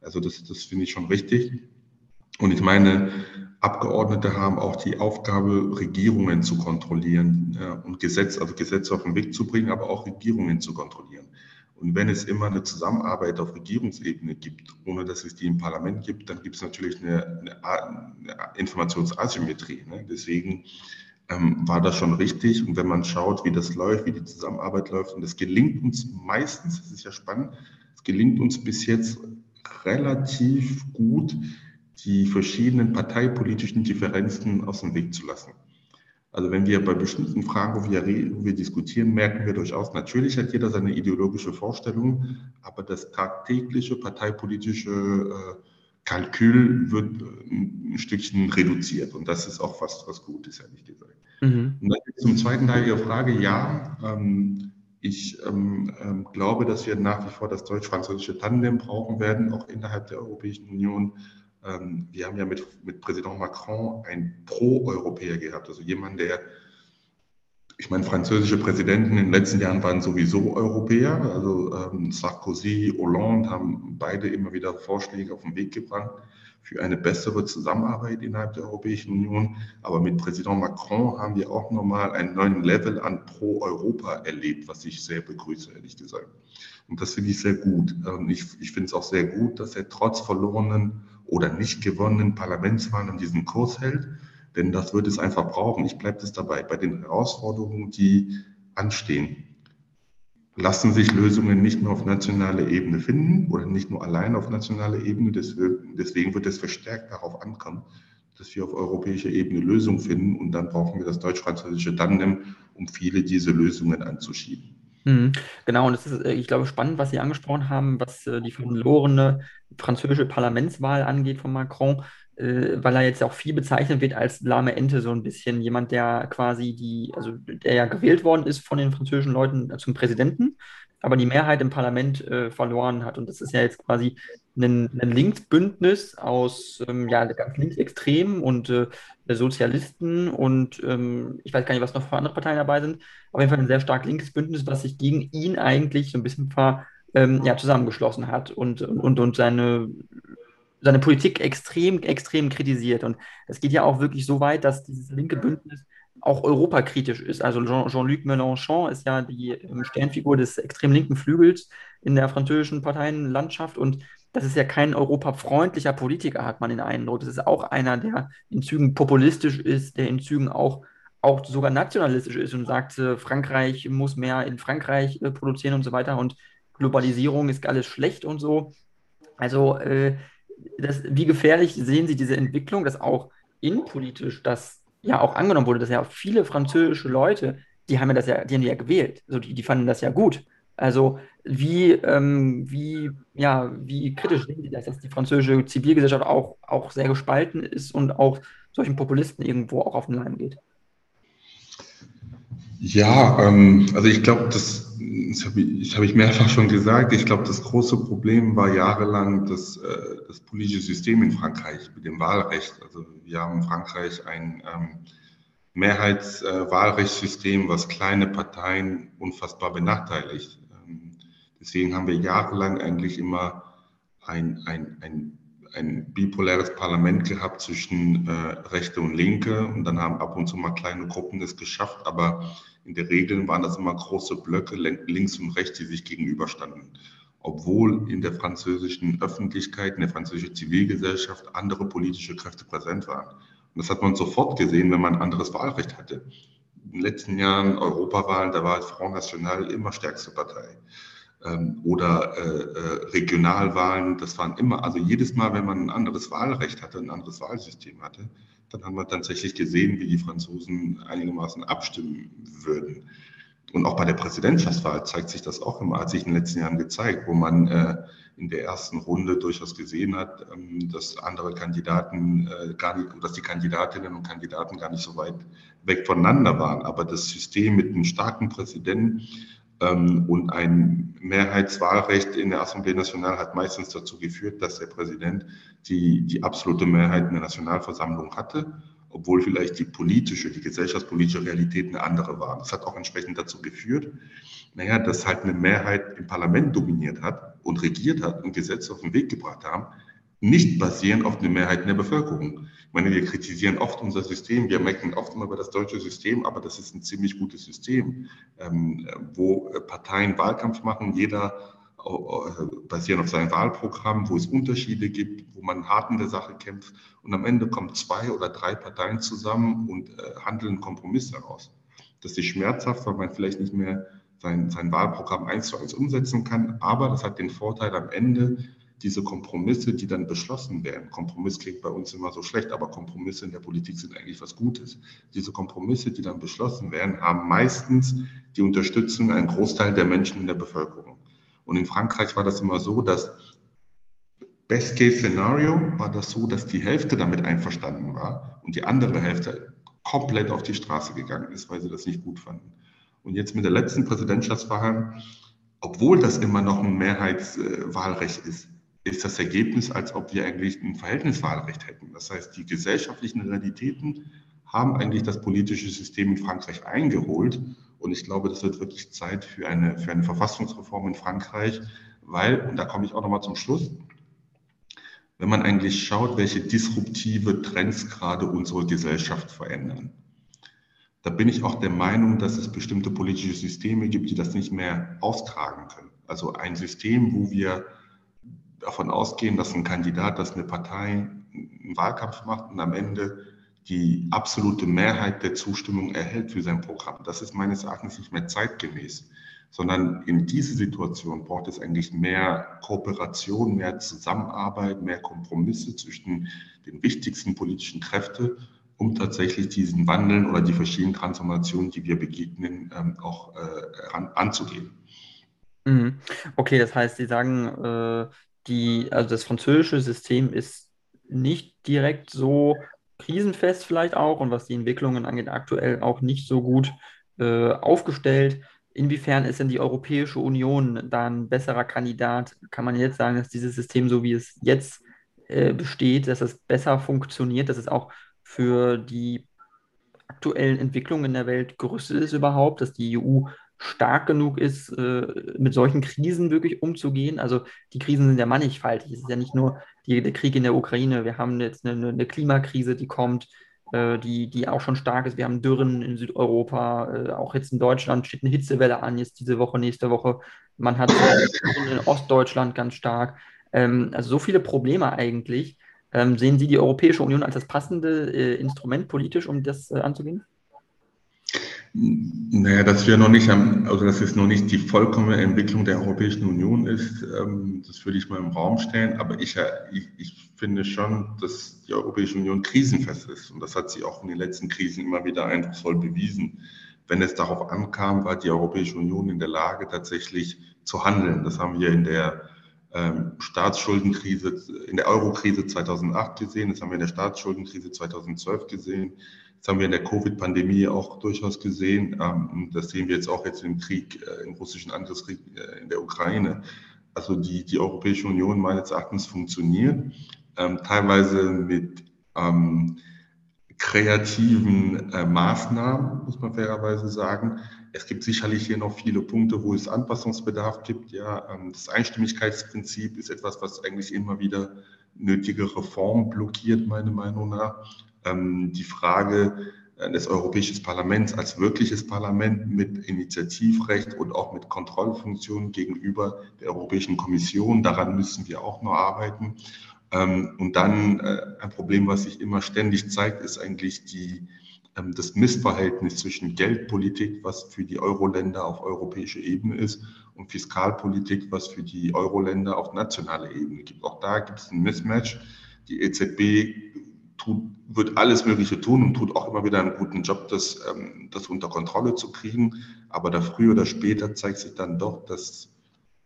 Also das, das finde ich schon richtig. Und ich meine, Abgeordnete haben auch die Aufgabe, Regierungen zu kontrollieren ja, und Gesetz, also Gesetze auf den Weg zu bringen, aber auch Regierungen zu kontrollieren. Und wenn es immer eine Zusammenarbeit auf Regierungsebene gibt, ohne dass es die im Parlament gibt, dann gibt es natürlich eine, eine, eine Informationsasymmetrie. Ne? Deswegen ähm, war das schon richtig. Und wenn man schaut, wie das läuft, wie die Zusammenarbeit läuft, und es gelingt uns meistens, das ist ja spannend, es gelingt uns bis jetzt relativ gut, die verschiedenen parteipolitischen Differenzen aus dem Weg zu lassen. Also wenn wir bei bestimmten Fragen, wo wir, wo wir diskutieren, merken wir durchaus, natürlich hat jeder seine ideologische Vorstellung, aber das tagtägliche parteipolitische äh, Kalkül wird äh, ein Stückchen reduziert. Und das ist auch fast was Gutes, ehrlich gesagt. Mhm. Und dann zum zweiten Teil Ihrer Frage, ja, ähm, ich ähm, ähm, glaube, dass wir nach wie vor das deutsch-französische Tandem brauchen werden, auch innerhalb der Europäischen Union. Ähm, wir haben ja mit, mit Präsident Macron einen Pro-Europäer gehabt, also jemand, der ich meine, französische Präsidenten in den letzten Jahren waren sowieso Europäer. Also ähm, Sarkozy, Hollande haben beide immer wieder Vorschläge auf den Weg gebracht für eine bessere Zusammenarbeit innerhalb der Europäischen Union. Aber mit Präsident Macron haben wir auch nochmal einen neuen Level an Pro-Europa erlebt, was ich sehr begrüße, ehrlich gesagt. Und das finde ich sehr gut. Ähm, ich, ich finde es auch sehr gut, dass er trotz verlorenen oder nicht gewonnenen Parlamentswahlen an diesem Kurs hält denn das wird es einfach brauchen. Ich bleibe es dabei. Bei den Herausforderungen, die anstehen, lassen sich Lösungen nicht nur auf nationaler Ebene finden oder nicht nur allein auf nationaler Ebene. Deswegen wird es verstärkt darauf ankommen, dass wir auf europäischer Ebene Lösungen finden und dann brauchen wir das deutsch-französische Tandem, um viele dieser Lösungen anzuschieben. Mhm. Genau, und es ist, äh, ich glaube, spannend, was Sie angesprochen haben, was äh, die verlorene französische Parlamentswahl angeht von Macron äh, weil er jetzt auch viel bezeichnet wird als lahme Ente, so ein bisschen. Jemand, der quasi die, also der ja gewählt worden ist von den französischen Leuten zum Präsidenten, aber die Mehrheit im Parlament äh, verloren hat. Und das ist ja jetzt quasi ein, ein Linksbündnis aus ähm, ja, ganz linksextremen und äh, Sozialisten und ähm, ich weiß gar nicht, was noch für andere Parteien dabei sind. Auf jeden Fall ein sehr stark linkes Bündnis, was sich gegen ihn eigentlich so ein bisschen ver, ähm, ja, zusammengeschlossen hat und, und, und seine seine Politik extrem, extrem kritisiert. Und es geht ja auch wirklich so weit, dass dieses linke Bündnis auch europakritisch ist. Also Jean-Luc Mélenchon ist ja die ähm, Sternfigur des extrem linken Flügels in der französischen Parteienlandschaft und das ist ja kein europafreundlicher Politiker, hat man den Eindruck. Das ist auch einer, der in Zügen populistisch ist, der in Zügen auch, auch sogar nationalistisch ist und sagt, äh, Frankreich muss mehr in Frankreich äh, produzieren und so weiter und Globalisierung ist alles schlecht und so. Also äh, das, wie gefährlich sehen Sie diese Entwicklung, dass auch innenpolitisch das ja auch angenommen wurde, dass ja viele französische Leute, die haben ja das ja, die haben ja gewählt, also die, die fanden das ja gut. Also wie, ähm, wie, ja, wie kritisch sehen Sie das, dass die französische Zivilgesellschaft auch, auch sehr gespalten ist und auch solchen Populisten irgendwo auch auf den Leim geht? Ja, ähm, also ich glaube, das, das habe ich, hab ich, mehrfach schon gesagt. Ich glaube, das große Problem war jahrelang das, äh, das politische System in Frankreich mit dem Wahlrecht. Also wir haben in Frankreich ein ähm, Mehrheitswahlrechtssystem, äh, was kleine Parteien unfassbar benachteiligt. Ähm, deswegen haben wir jahrelang eigentlich immer ein, ein, ein ein bipolares Parlament gehabt zwischen äh, Rechte und Linke und dann haben ab und zu mal kleine Gruppen das geschafft, aber in der Regel waren das immer große Blöcke links und rechts, die sich gegenüberstanden. Obwohl in der französischen Öffentlichkeit, in der französischen Zivilgesellschaft andere politische Kräfte präsent waren. Und das hat man sofort gesehen, wenn man ein anderes Wahlrecht hatte. In den letzten Jahren Europawahlen, da war Front National immer stärkste Partei ähm, oder äh, äh, Regionalwahlen, das waren immer, also jedes Mal, wenn man ein anderes Wahlrecht hatte, ein anderes Wahlsystem hatte, dann haben wir tatsächlich gesehen, wie die Franzosen einigermaßen abstimmen würden. Und auch bei der Präsidentschaftswahl zeigt sich das auch immer, hat sich in den letzten Jahren gezeigt, wo man äh, in der ersten Runde durchaus gesehen hat, ähm, dass andere Kandidaten äh, gar nicht, dass die Kandidatinnen und Kandidaten gar nicht so weit weg voneinander waren. Aber das System mit einem starken Präsidenten und ein Mehrheitswahlrecht in der Assemblée Nationale hat meistens dazu geführt, dass der Präsident die, die absolute Mehrheit in der Nationalversammlung hatte, obwohl vielleicht die politische, die gesellschaftspolitische Realität eine andere war. Das hat auch entsprechend dazu geführt, naja, dass halt eine Mehrheit im Parlament dominiert hat und regiert hat und Gesetze auf den Weg gebracht haben, nicht basieren auf der Mehrheit in der Bevölkerung. Ich meine, wir kritisieren oft unser System, wir meckern oft immer über das deutsche System, aber das ist ein ziemlich gutes System, ähm, wo Parteien Wahlkampf machen, jeder äh, basieren auf seinem Wahlprogramm, wo es Unterschiede gibt, wo man hart in der Sache kämpft. Und am Ende kommen zwei oder drei Parteien zusammen und äh, handeln Kompromisse heraus. Das ist schmerzhaft, weil man vielleicht nicht mehr sein, sein Wahlprogramm eins zu eins umsetzen kann, aber das hat den Vorteil am Ende, diese Kompromisse, die dann beschlossen werden, Kompromiss klingt bei uns immer so schlecht, aber Kompromisse in der Politik sind eigentlich was Gutes. Diese Kompromisse, die dann beschlossen werden, haben meistens die Unterstützung einen Großteil der Menschen in der Bevölkerung. Und in Frankreich war das immer so, dass Best-Case-Szenario war das so, dass die Hälfte damit einverstanden war und die andere Hälfte komplett auf die Straße gegangen ist, weil sie das nicht gut fanden. Und jetzt mit der letzten Präsidentschaftswahl, obwohl das immer noch ein Mehrheitswahlrecht ist, ist das Ergebnis, als ob wir eigentlich ein Verhältniswahlrecht hätten. Das heißt, die gesellschaftlichen Realitäten haben eigentlich das politische System in Frankreich eingeholt. Und ich glaube, das wird wirklich Zeit für eine, für eine Verfassungsreform in Frankreich, weil, und da komme ich auch nochmal zum Schluss, wenn man eigentlich schaut, welche disruptive Trends gerade unsere Gesellschaft verändern. Da bin ich auch der Meinung, dass es bestimmte politische Systeme gibt, die das nicht mehr austragen können. Also ein System, wo wir davon ausgehen, dass ein Kandidat, dass eine Partei einen Wahlkampf macht und am Ende die absolute Mehrheit der Zustimmung erhält für sein Programm. Das ist meines Erachtens nicht mehr zeitgemäß, sondern in diese Situation braucht es eigentlich mehr Kooperation, mehr Zusammenarbeit, mehr Kompromisse zwischen den wichtigsten politischen Kräften, um tatsächlich diesen Wandel oder die verschiedenen Transformationen, die wir begegnen, ähm, auch äh, anzugehen. Mhm. Okay, das heißt, Sie sagen, äh, die, also das französische System ist nicht direkt so krisenfest vielleicht auch und was die Entwicklungen angeht, aktuell auch nicht so gut äh, aufgestellt. Inwiefern ist denn die Europäische Union da ein besserer Kandidat? Kann man jetzt sagen, dass dieses System, so wie es jetzt äh, besteht, dass es besser funktioniert, dass es auch für die aktuellen Entwicklungen in der Welt gerüstet ist überhaupt, dass die EU stark genug ist, äh, mit solchen Krisen wirklich umzugehen. Also die Krisen sind ja mannigfaltig. Es ist ja nicht nur die, der Krieg in der Ukraine. Wir haben jetzt eine, eine Klimakrise, die kommt, äh, die, die auch schon stark ist. Wir haben Dürren in Südeuropa. Äh, auch jetzt in Deutschland steht eine Hitzewelle an, jetzt diese Woche, nächste Woche. Man hat in Ostdeutschland ganz stark. Ähm, also so viele Probleme eigentlich. Ähm, sehen Sie die Europäische Union als das passende Instrument politisch, um das anzugehen? Naja, dass wir noch nicht am, also dass es noch nicht die vollkommene Entwicklung der Europäischen Union ist, ähm, das würde ich mal im Raum stellen. Aber ich, ich, ich finde schon, dass die Europäische Union krisenfest ist. Und das hat sie auch in den letzten Krisen immer wieder eindrucksvoll bewiesen. Wenn es darauf ankam, war die Europäische Union in der Lage, tatsächlich zu handeln. Das haben wir in der ähm, Staatsschuldenkrise, in der Eurokrise 2008 gesehen, das haben wir in der Staatsschuldenkrise 2012 gesehen. Das haben wir in der Covid-Pandemie auch durchaus gesehen. Ähm, das sehen wir jetzt auch jetzt im Krieg, äh, im russischen Angriffskrieg äh, in der Ukraine. Also die, die Europäische Union meines Erachtens funktioniert, ähm, teilweise mit ähm, kreativen äh, Maßnahmen, muss man fairerweise sagen. Es gibt sicherlich hier noch viele Punkte, wo es Anpassungsbedarf gibt. Ja, ähm, das Einstimmigkeitsprinzip ist etwas, was eigentlich immer wieder nötige Reformen blockiert, meiner Meinung nach die Frage äh, des Europäischen Parlaments als wirkliches Parlament mit Initiativrecht und auch mit Kontrollfunktionen gegenüber der Europäischen Kommission. Daran müssen wir auch noch arbeiten. Ähm, und dann äh, ein Problem, was sich immer ständig zeigt, ist eigentlich die, ähm, das Missverhältnis zwischen Geldpolitik, was für die Euro-Länder auf europäischer Ebene ist, und Fiskalpolitik, was für die Euro-Länder auf nationaler Ebene gibt. Auch da gibt es ein Mismatch. Die EZB tut, wird alles Mögliche tun und tut auch immer wieder einen guten Job, das, ähm, das unter Kontrolle zu kriegen. Aber da früher oder später zeigt sich dann doch, dass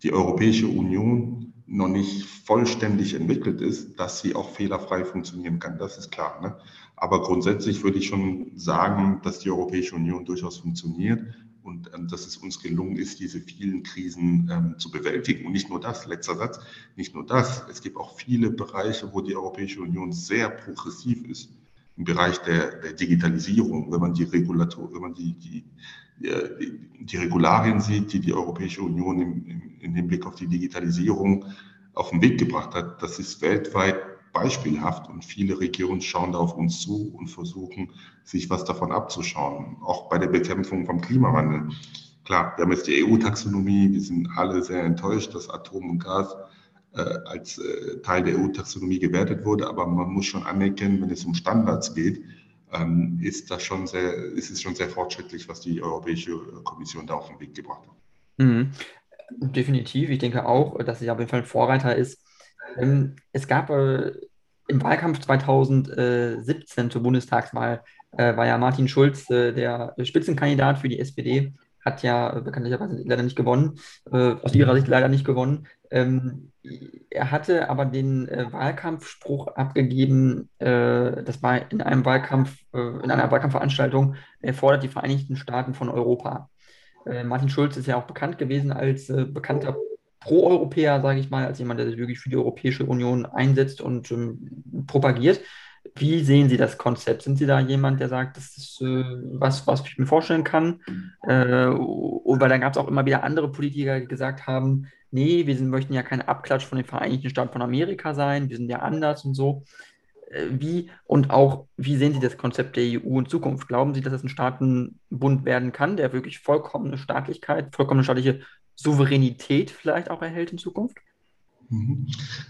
die Europäische Union noch nicht vollständig entwickelt ist, dass sie auch fehlerfrei funktionieren kann. Das ist klar. Ne? Aber grundsätzlich würde ich schon sagen, dass die Europäische Union durchaus funktioniert und ähm, dass es uns gelungen ist, diese vielen Krisen ähm, zu bewältigen. Und nicht nur das, letzter Satz, nicht nur das, es gibt auch viele Bereiche, wo die Europäische Union sehr progressiv ist. Im Bereich der, der Digitalisierung, wenn man die Regulator, wenn man die, die, die, die Regularien sieht, die die Europäische Union im, im, in Blick auf die Digitalisierung auf den Weg gebracht hat, das ist weltweit beispielhaft und viele Regionen schauen da auf uns zu und versuchen, sich was davon abzuschauen, auch bei der Bekämpfung vom Klimawandel. Klar, wir haben jetzt die EU-Taxonomie, wir sind alle sehr enttäuscht, dass Atom und Gas äh, als äh, Teil der EU-Taxonomie gewertet wurde, aber man muss schon anerkennen, wenn es um Standards geht, ähm, ist, das schon sehr, ist es schon sehr fortschrittlich, was die Europäische Kommission da auf den Weg gebracht hat. Mhm. Definitiv. Ich denke auch, dass sie auf jeden Fall ein Vorreiter ist ähm, es gab äh, im Wahlkampf 2017 zur Bundestagswahl, äh, war ja Martin Schulz äh, der Spitzenkandidat für die SPD, hat ja bekanntlicherweise leider nicht gewonnen, äh, aus ihrer Sicht leider nicht gewonnen. Ähm, er hatte aber den äh, Wahlkampfspruch abgegeben, äh, das war in einem Wahlkampf, in einer Wahlkampfveranstaltung, er fordert die Vereinigten Staaten von Europa. Martin Schulz ist ja auch bekannt gewesen als bekannter Pro-Europäer, sage ich mal, als jemand, der sich wirklich für die Europäische Union einsetzt und ähm, propagiert. Wie sehen Sie das Konzept? Sind Sie da jemand, der sagt, das ist äh, was, was ich mir vorstellen kann? Äh, weil dann gab es auch immer wieder andere Politiker, die gesagt haben, nee, wir sind, möchten ja kein Abklatsch von den Vereinigten Staaten von Amerika sein, wir sind ja anders und so. Äh, wie und auch, wie sehen Sie das Konzept der EU in Zukunft? Glauben Sie, dass es ein Staatenbund werden kann, der wirklich vollkommene Staatlichkeit, vollkommene staatliche Souveränität vielleicht auch erhält in Zukunft? Mhm.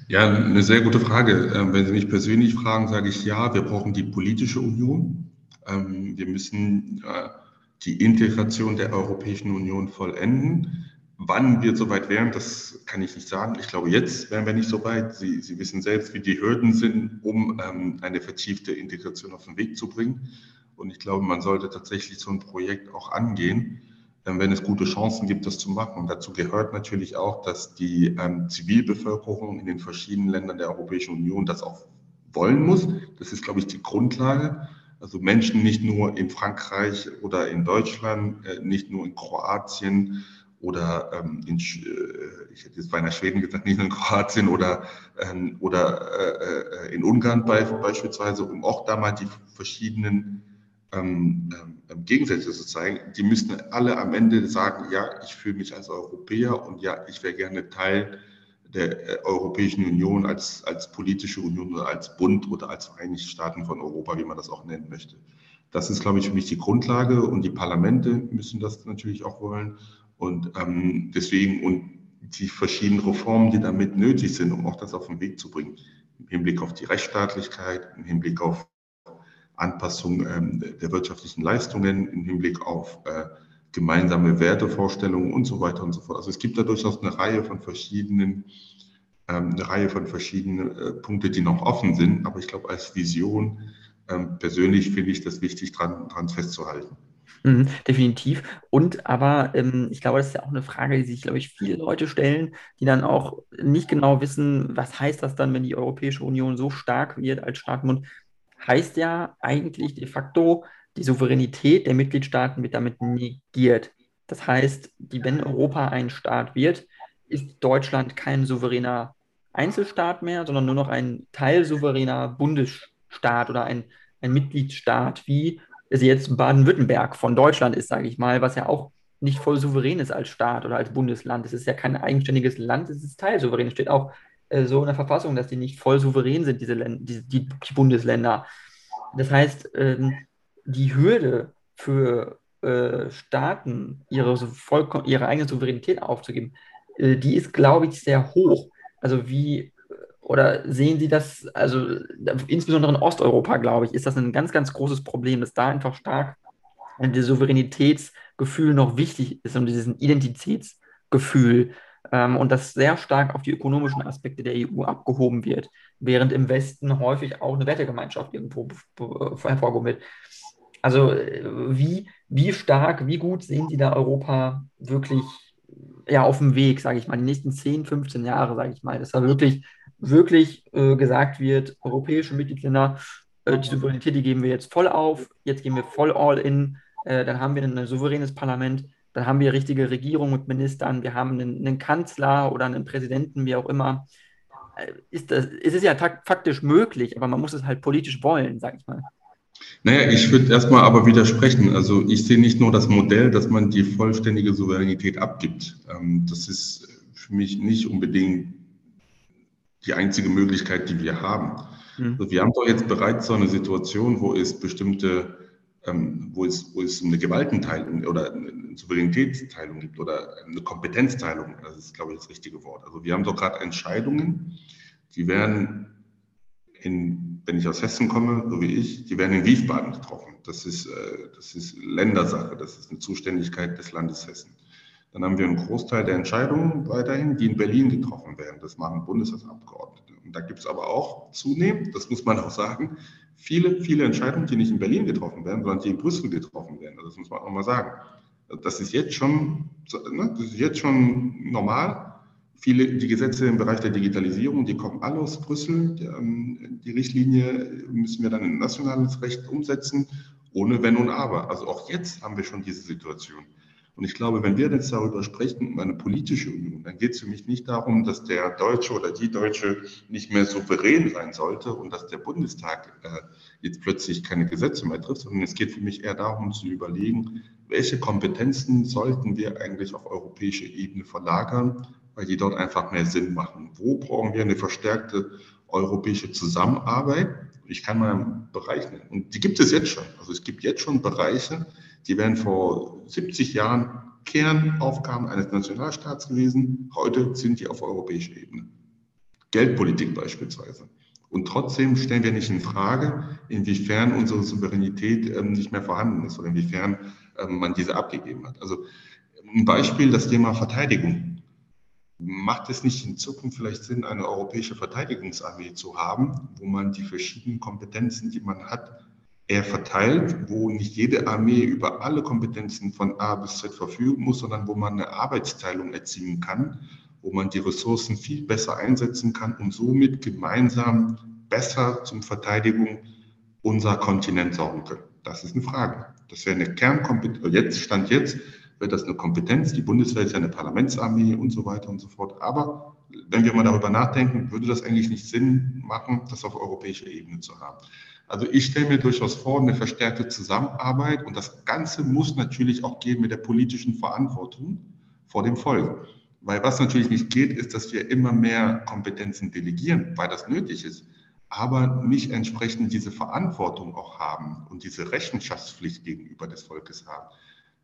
Ja, eine sehr gute Frage. Ähm, wenn Sie mich persönlich fragen, sage ich ja, wir brauchen die politische Union. Ähm, wir müssen äh, die Integration der Europäischen Union vollenden. Wann wir soweit wären, das kann ich nicht sagen. Ich glaube, jetzt wären wir nicht so weit. Sie, Sie wissen selbst, wie die Hürden sind, um ähm, eine vertiefte Integration auf den Weg zu bringen. Und ich glaube, man sollte tatsächlich so ein Projekt auch angehen, wenn es gute Chancen gibt, das zu machen. Und dazu gehört natürlich auch, dass die ähm, Zivilbevölkerung in den verschiedenen Ländern der Europäischen Union das auch wollen muss. Das ist, glaube ich, die Grundlage. Also Menschen nicht nur in Frankreich oder in Deutschland, äh, nicht nur in Kroatien, oder ähm, in, äh, ich hätte jetzt beinahe Schweden gesagt, nicht nur in Kroatien oder, ähm, oder äh, äh, in Ungarn bei, beispielsweise, um auch da mal die verschiedenen ähm, ähm, Gegensätze zu zeigen. Die müssten alle am Ende sagen, ja, ich fühle mich als Europäer und ja, ich wäre gerne Teil der äh, Europäischen Union als, als politische Union oder als Bund oder als Vereinigte Staaten von Europa, wie man das auch nennen möchte. Das ist, glaube ich, für mich die Grundlage und die Parlamente müssen das natürlich auch wollen. Und ähm, deswegen und die verschiedenen Reformen, die damit nötig sind, um auch das auf den Weg zu bringen, im Hinblick auf die Rechtsstaatlichkeit, im Hinblick auf Anpassung ähm, der wirtschaftlichen Leistungen, im Hinblick auf äh, gemeinsame Wertevorstellungen und so weiter und so fort. Also es gibt da durchaus eine Reihe von verschiedenen, ähm, eine Reihe von verschiedenen äh, Punkte, die noch offen sind. Aber ich glaube, als Vision ähm, persönlich finde ich das wichtig, dran, dran festzuhalten. Mhm, definitiv. Und aber ähm, ich glaube, das ist ja auch eine Frage, die sich, glaube ich, viele Leute stellen, die dann auch nicht genau wissen, was heißt das dann, wenn die Europäische Union so stark wird als Staatenbund. Heißt ja eigentlich de facto, die Souveränität der Mitgliedstaaten wird damit negiert. Das heißt, die, wenn Europa ein Staat wird, ist Deutschland kein souveräner Einzelstaat mehr, sondern nur noch ein teilsouveräner Bundesstaat oder ein, ein Mitgliedstaat, wie es jetzt Baden-Württemberg von Deutschland ist, sage ich mal, was ja auch nicht voll souverän ist als Staat oder als Bundesland. Es ist ja kein eigenständiges Land, es ist teilsouverän. Es steht auch äh, so in der Verfassung, dass die nicht voll souverän sind, diese Länd die, die, die, Bundesländer. Das heißt, ähm, die Hürde für äh, Staaten, ihre, ihre eigene Souveränität aufzugeben, äh, die ist, glaube ich, sehr hoch. Also wie oder sehen Sie das, also insbesondere in Osteuropa, glaube ich, ist das ein ganz, ganz großes Problem, dass da einfach stark das Souveränitätsgefühl noch wichtig ist und dieses Identitätsgefühl ähm, und das sehr stark auf die ökonomischen Aspekte der EU abgehoben wird, während im Westen häufig auch eine Wertegemeinschaft irgendwo hervorgehoben wird. Also wie, wie stark, wie gut sehen Sie da Europa wirklich ja, auf dem Weg, sage ich mal, die nächsten 10, 15 Jahre, sage ich mal, dass da wirklich wirklich äh, gesagt wird, europäische Mitgliedsländer, äh, die Souveränität, die geben wir jetzt voll auf, jetzt gehen wir voll all in, äh, dann haben wir ein souveränes Parlament, dann haben wir richtige Regierung mit Ministern, wir haben einen, einen Kanzler oder einen Präsidenten, wie auch immer. Äh, ist das, es ist ja faktisch möglich, aber man muss es halt politisch wollen, sage ich mal. Naja, ich würde erstmal aber widersprechen. Also ich sehe nicht nur das Modell, dass man die vollständige Souveränität abgibt. Ähm, das ist für mich nicht unbedingt die einzige Möglichkeit, die wir haben. Mhm. Also wir haben doch jetzt bereits so eine Situation, wo es bestimmte, wo, es, wo es eine Gewaltenteilung oder eine Souveränitätsteilung gibt oder eine Kompetenzteilung, das ist, glaube ich, das richtige Wort. Also wir haben doch gerade Entscheidungen, die werden in, wenn ich aus Hessen komme, so wie ich, die werden in Wiesbaden getroffen. Das ist, äh, das ist Ländersache, das ist eine Zuständigkeit des Landes Hessen. Dann haben wir einen Großteil der Entscheidungen weiterhin, die in Berlin getroffen werden. Das machen Bundestagsabgeordnete. Und da gibt es aber auch zunehmend, das muss man auch sagen, viele, viele Entscheidungen, die nicht in Berlin getroffen werden, sondern die in Brüssel getroffen werden. Also das muss man auch mal sagen. Das ist jetzt schon, ne, das ist jetzt schon normal. Viele, die Gesetze im Bereich der Digitalisierung, die kommen alle aus Brüssel. Die, ähm, die Richtlinie müssen wir dann in nationales Recht umsetzen, ohne Wenn und Aber. Also auch jetzt haben wir schon diese Situation. Und ich glaube, wenn wir jetzt darüber sprechen, eine politische Union, dann geht es für mich nicht darum, dass der Deutsche oder die Deutsche nicht mehr souverän sein sollte und dass der Bundestag äh, jetzt plötzlich keine Gesetze mehr trifft, sondern es geht für mich eher darum zu überlegen, welche Kompetenzen sollten wir eigentlich auf europäische Ebene verlagern, weil die dort einfach mehr Sinn machen. Wo brauchen wir eine verstärkte europäische Zusammenarbeit? Ich kann mal einen Bereich nennen. Und die gibt es jetzt schon. Also es gibt jetzt schon Bereiche, die wären vor 70 Jahren Kernaufgaben eines Nationalstaats gewesen. Heute sind die auf europäischer Ebene. Geldpolitik beispielsweise. Und trotzdem stellen wir nicht in Frage, inwiefern unsere Souveränität ähm, nicht mehr vorhanden ist oder inwiefern ähm, man diese abgegeben hat. Also ein Beispiel, das Thema Verteidigung. Macht es nicht in Zukunft vielleicht Sinn, eine europäische Verteidigungsarmee zu haben, wo man die verschiedenen Kompetenzen, die man hat, eher verteilt, wo nicht jede Armee über alle Kompetenzen von A bis Z verfügen muss, sondern wo man eine Arbeitsteilung erzielen kann, wo man die Ressourcen viel besser einsetzen kann und somit gemeinsam besser zum Verteidigung unserer Kontinent sorgen können. Das ist eine Frage. Das wäre eine Kernkompetenz. Jetzt, Stand jetzt, wäre das eine Kompetenz. Die Bundeswehr ist ja eine Parlamentsarmee und so weiter und so fort. Aber wenn wir mal darüber nachdenken, würde das eigentlich nicht Sinn machen, das auf europäischer Ebene zu haben. Also ich stelle mir durchaus vor, eine verstärkte Zusammenarbeit und das Ganze muss natürlich auch gehen mit der politischen Verantwortung vor dem Volk. Weil was natürlich nicht geht, ist, dass wir immer mehr Kompetenzen delegieren, weil das nötig ist, aber nicht entsprechend diese Verantwortung auch haben und diese Rechenschaftspflicht gegenüber des Volkes haben.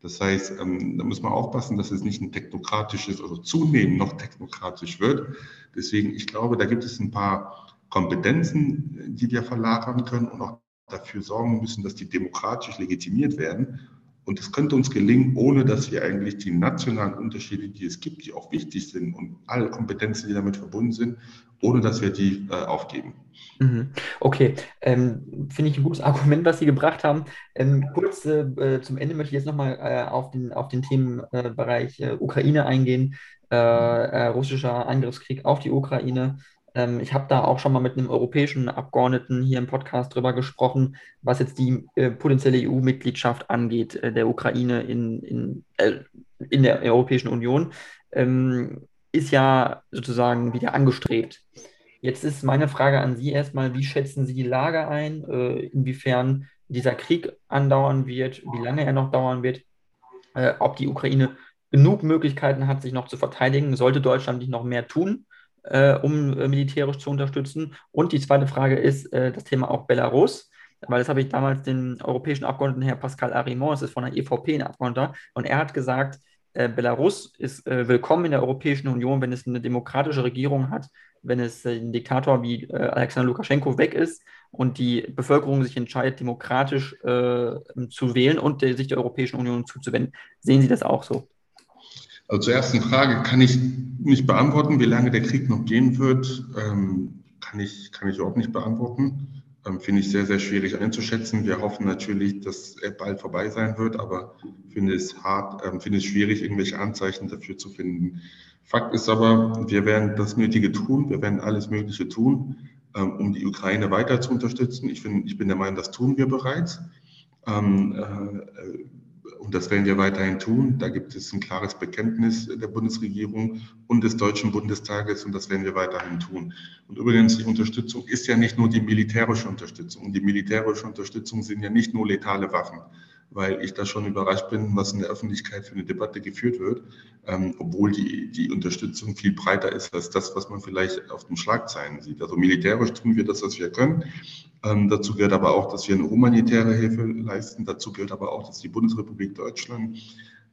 Das heißt, ähm, da muss man aufpassen, dass es nicht ein technokratisches, also zunehmend noch technokratisch wird. Deswegen, ich glaube, da gibt es ein paar Kompetenzen, die wir verlagern können und auch dafür sorgen müssen, dass die demokratisch legitimiert werden. Und das könnte uns gelingen, ohne dass wir eigentlich die nationalen Unterschiede, die es gibt, die auch wichtig sind und alle Kompetenzen, die damit verbunden sind, ohne dass wir die äh, aufgeben. Mhm. Okay, ähm, finde ich ein gutes [laughs] Argument, was Sie gebracht haben. Ähm, kurz äh, zum Ende möchte ich jetzt nochmal äh, auf, den, auf den Themenbereich äh, Ukraine eingehen. Äh, äh, russischer Angriffskrieg auf die Ukraine. Ähm, ich habe da auch schon mal mit einem europäischen Abgeordneten hier im Podcast drüber gesprochen, was jetzt die äh, potenzielle EU-Mitgliedschaft angeht, äh, der Ukraine in, in, äh, in der Europäischen Union. Ähm, ist ja sozusagen wieder angestrebt. Jetzt ist meine Frage an Sie erstmal, wie schätzen Sie die Lage ein, äh, inwiefern dieser Krieg andauern wird, wie lange er noch dauern wird, äh, ob die Ukraine genug Möglichkeiten hat, sich noch zu verteidigen, sollte Deutschland nicht noch mehr tun? Äh, um äh, militärisch zu unterstützen. Und die zweite Frage ist äh, das Thema auch Belarus, weil das habe ich damals den europäischen Abgeordneten, Herr Pascal Arimont, das ist von der EVP ein Abgeordneter, und er hat gesagt, äh, Belarus ist äh, willkommen in der Europäischen Union, wenn es eine demokratische Regierung hat, wenn es äh, ein Diktator wie Alexander Lukaschenko weg ist und die Bevölkerung sich entscheidet, demokratisch zu wählen und sich der Europäischen Union zuzuwenden. Sehen Sie das auch so? Also zur ersten Frage kann ich nicht beantworten, wie lange der Krieg noch gehen wird, ähm, kann, ich, kann ich überhaupt nicht beantworten. Ähm, finde ich sehr, sehr schwierig einzuschätzen. Wir hoffen natürlich, dass er bald vorbei sein wird, aber finde es hart, ähm, finde es schwierig, irgendwelche Anzeichen dafür zu finden. Fakt ist aber, wir werden das Nötige tun, wir werden alles Mögliche tun, ähm, um die Ukraine weiter zu unterstützen. Ich, find, ich bin der Meinung, das tun wir bereits. Ähm, äh, und das werden wir weiterhin tun. Da gibt es ein klares Bekenntnis der Bundesregierung und des Deutschen Bundestages und das werden wir weiterhin tun. Und übrigens, die Unterstützung ist ja nicht nur die militärische Unterstützung. Und die militärische Unterstützung sind ja nicht nur letale Waffen weil ich da schon überrascht bin, was in der Öffentlichkeit für eine Debatte geführt wird, ähm, obwohl die, die Unterstützung viel breiter ist als das, was man vielleicht auf den Schlagzeilen sieht. Also militärisch tun wir das, was wir können. Ähm, dazu gehört aber auch, dass wir eine humanitäre Hilfe leisten. Dazu gehört aber auch, dass die Bundesrepublik Deutschland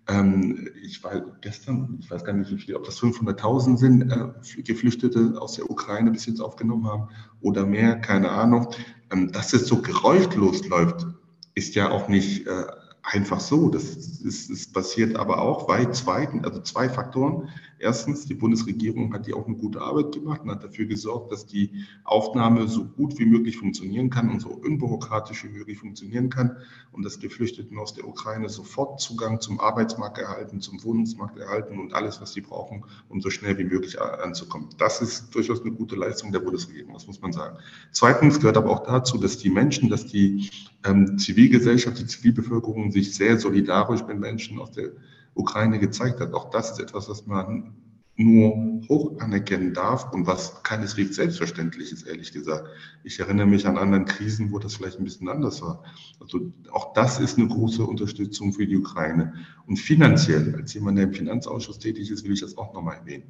ähm, ich war gestern, ich weiß gar nicht, wie viel, ob das 500.000 sind, äh, Geflüchtete aus der Ukraine bis jetzt aufgenommen haben oder mehr, keine Ahnung. Ähm, dass es so geräuschlos läuft, ist ja auch nicht äh, einfach so. Das ist, ist passiert aber auch, weil zwei, also zwei Faktoren. Erstens, die Bundesregierung hat ja auch eine gute Arbeit gemacht und hat dafür gesorgt, dass die Aufnahme so gut wie möglich funktionieren kann und so unbürokratisch wie möglich funktionieren kann und dass Geflüchteten aus der Ukraine sofort Zugang zum Arbeitsmarkt erhalten, zum Wohnungsmarkt erhalten und alles, was sie brauchen, um so schnell wie möglich anzukommen. Das ist durchaus eine gute Leistung der Bundesregierung, das muss man sagen. Zweitens gehört aber auch dazu, dass die Menschen, dass die ähm, Zivilgesellschaft, die Zivilbevölkerung sich sehr solidarisch mit Menschen aus der Ukraine gezeigt hat. Auch das ist etwas, was man nur hoch anerkennen darf und was keineswegs selbstverständlich ist, ehrlich gesagt. Ich erinnere mich an anderen Krisen, wo das vielleicht ein bisschen anders war. Also auch das ist eine große Unterstützung für die Ukraine. Und finanziell, als jemand, der im Finanzausschuss tätig ist, will ich das auch nochmal erwähnen.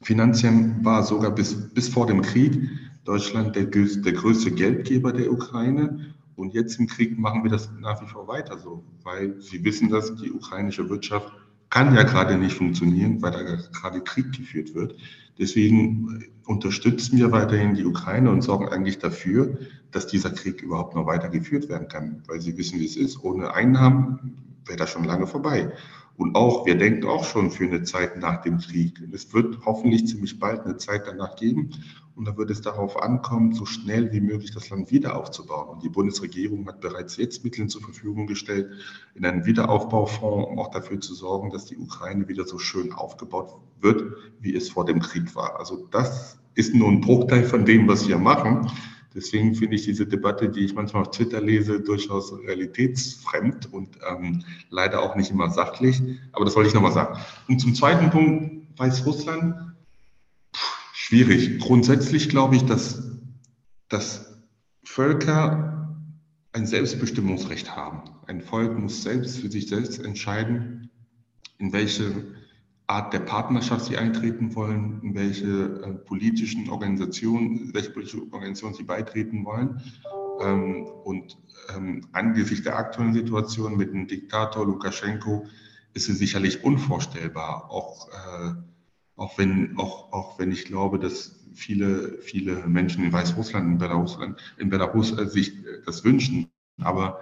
Finanziell war sogar bis, bis vor dem Krieg Deutschland der, der größte Geldgeber der Ukraine. Und jetzt im Krieg machen wir das nach wie vor weiter so, weil Sie wissen, dass die ukrainische Wirtschaft kann ja gerade nicht funktionieren, weil da gerade Krieg geführt wird. Deswegen unterstützen wir weiterhin die Ukraine und sorgen eigentlich dafür, dass dieser Krieg überhaupt noch weiter geführt werden kann, weil sie wissen, wie es ist. Ohne Einnahmen wäre das schon lange vorbei. Und auch, wir denken auch schon für eine Zeit nach dem Krieg. Es wird hoffentlich ziemlich bald eine Zeit danach geben. Und da wird es darauf ankommen, so schnell wie möglich das Land wieder aufzubauen. Und die Bundesregierung hat bereits jetzt Mittel zur Verfügung gestellt, in einen Wiederaufbaufonds, um auch dafür zu sorgen, dass die Ukraine wieder so schön aufgebaut wird, wie es vor dem Krieg war. Also das ist nur ein Bruchteil von dem, was wir machen. Deswegen finde ich diese Debatte, die ich manchmal auf Twitter lese, durchaus realitätsfremd und ähm, leider auch nicht immer sachlich. Aber das wollte ich nochmal sagen. Und zum zweiten Punkt, Weißrussland, schwierig. Grundsätzlich glaube ich, dass, dass Völker ein Selbstbestimmungsrecht haben. Ein Volk muss selbst für sich selbst entscheiden, in welche Art der Partnerschaft sie eintreten wollen, in welche äh, politischen Organisationen, welche politische Organisation sie beitreten wollen. Ähm, und ähm, angesichts der aktuellen Situation mit dem Diktator Lukaschenko ist es sicherlich unvorstellbar, auch, äh, auch, wenn, auch, auch wenn ich glaube, dass viele, viele Menschen in Weißrussland, in Belarus, in Belarus äh, sich äh, das wünschen. Aber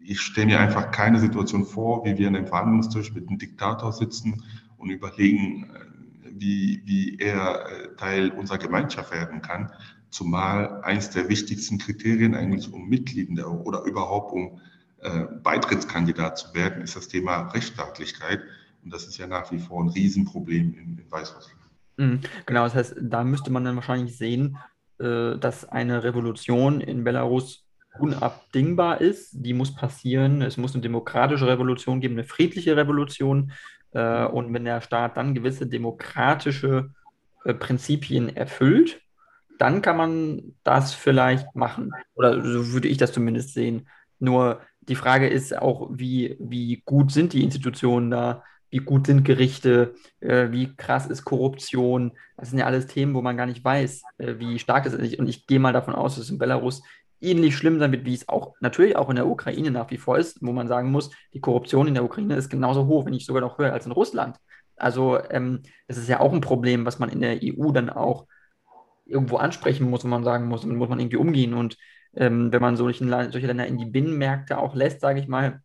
ich stelle mir einfach keine Situation vor, wie wir an einem Verhandlungstisch mit einem Diktator sitzen und überlegen, äh, wie, wie er äh, Teil unserer Gemeinschaft werden kann. Zumal eines der wichtigsten Kriterien eigentlich, um Mitglied der, oder überhaupt um äh, Beitrittskandidat zu werden, ist das Thema Rechtsstaatlichkeit. Und das ist ja nach wie vor ein Riesenproblem in, in Weißrussland. Mhm, genau, das heißt, da müsste man dann wahrscheinlich sehen, äh, dass eine Revolution in Belarus unabdingbar ist. Die muss passieren. Es muss eine demokratische Revolution geben, eine friedliche Revolution. Äh, und wenn der Staat dann gewisse demokratische äh, Prinzipien erfüllt, dann kann man das vielleicht machen. Oder so würde ich das zumindest sehen. Nur die Frage ist auch, wie, wie gut sind die Institutionen da? Wie gut sind Gerichte? Äh, wie krass ist Korruption? Das sind ja alles Themen, wo man gar nicht weiß, äh, wie stark das ist. Und ich gehe mal davon aus, dass in Belarus ähnlich schlimm sein wird, wie es auch natürlich auch in der Ukraine nach wie vor ist, wo man sagen muss, die Korruption in der Ukraine ist genauso hoch, wenn nicht sogar noch höher als in Russland. Also ähm, das ist ja auch ein Problem, was man in der EU dann auch irgendwo ansprechen muss, wo man sagen muss, dann muss man irgendwie umgehen. Und ähm, wenn man solchen, solche Länder in die Binnenmärkte auch lässt, sage ich mal,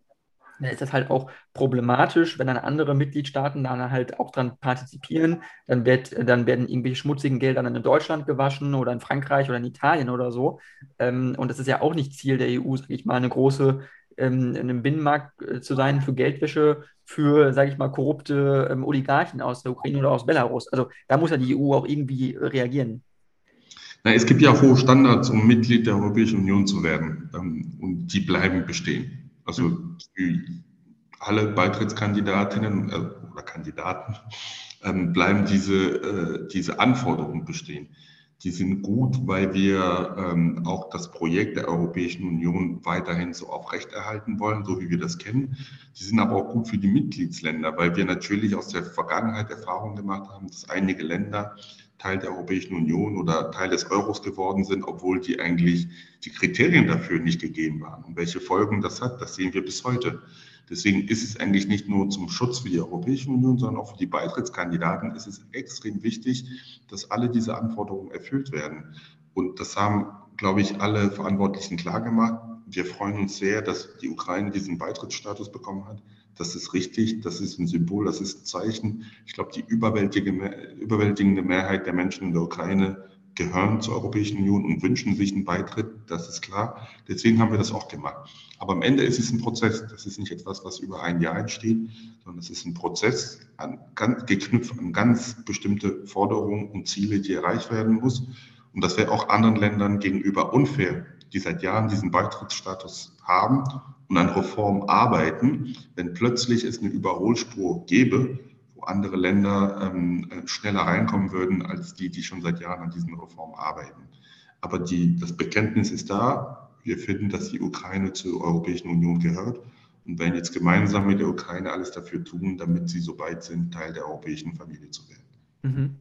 dann ist das halt auch problematisch, wenn dann andere Mitgliedstaaten dann halt auch dran partizipieren. Dann, wird, dann werden irgendwelche schmutzigen Gelder dann in Deutschland gewaschen oder in Frankreich oder in Italien oder so. Ähm, und das ist ja auch nicht Ziel der EU, sage ich mal, eine große ähm, in einem Binnenmarkt äh, zu sein für Geldwäsche für, sage ich mal, korrupte ähm, Oligarchen aus der Ukraine oder aus Belarus. Also da muss ja die EU auch irgendwie reagieren. Na, es gibt ja hohe Standards, um Mitglied der Europäischen Union zu werden. Ähm, und die bleiben bestehen. Also alle Beitrittskandidatinnen äh, oder Kandidaten ähm, bleiben diese, äh, diese Anforderungen bestehen. Die sind gut, weil wir ähm, auch das Projekt der Europäischen Union weiterhin so aufrechterhalten wollen, so wie wir das kennen. Die sind aber auch gut für die Mitgliedsländer, weil wir natürlich aus der Vergangenheit Erfahrungen gemacht haben, dass einige Länder Teil der Europäischen Union oder Teil des Euros geworden sind, obwohl die eigentlich die Kriterien dafür nicht gegeben waren. Und welche Folgen das hat, das sehen wir bis heute. Deswegen ist es eigentlich nicht nur zum Schutz für die Europäische Union, sondern auch für die Beitrittskandidaten ist es extrem wichtig, dass alle diese Anforderungen erfüllt werden. Und das haben, glaube ich, alle Verantwortlichen klargemacht. Wir freuen uns sehr, dass die Ukraine diesen Beitrittsstatus bekommen hat. Das ist richtig, das ist ein Symbol, das ist ein Zeichen. Ich glaube, die überwältigende Mehrheit der Menschen in der Ukraine gehören zur Europäischen Union und wünschen sich einen Beitritt, das ist klar. Deswegen haben wir das auch gemacht. Aber am Ende ist es ein Prozess. Das ist nicht etwas, was über ein Jahr entsteht, sondern es ist ein Prozess an, ganz, geknüpft an ganz bestimmte Forderungen und Ziele, die erreicht werden muss. Und das wäre auch anderen Ländern gegenüber unfair, die seit Jahren diesen Beitrittsstatus haben und an Reform arbeiten, wenn plötzlich es eine Überholspur gäbe, wo andere Länder ähm, schneller reinkommen würden als die, die schon seit Jahren an diesen Reformen arbeiten. Aber die, das Bekenntnis ist da. Wir finden, dass die Ukraine zur Europäischen Union gehört und werden jetzt gemeinsam mit der Ukraine alles dafür tun, damit sie so weit sind, Teil der europäischen Familie zu werden. Mhm.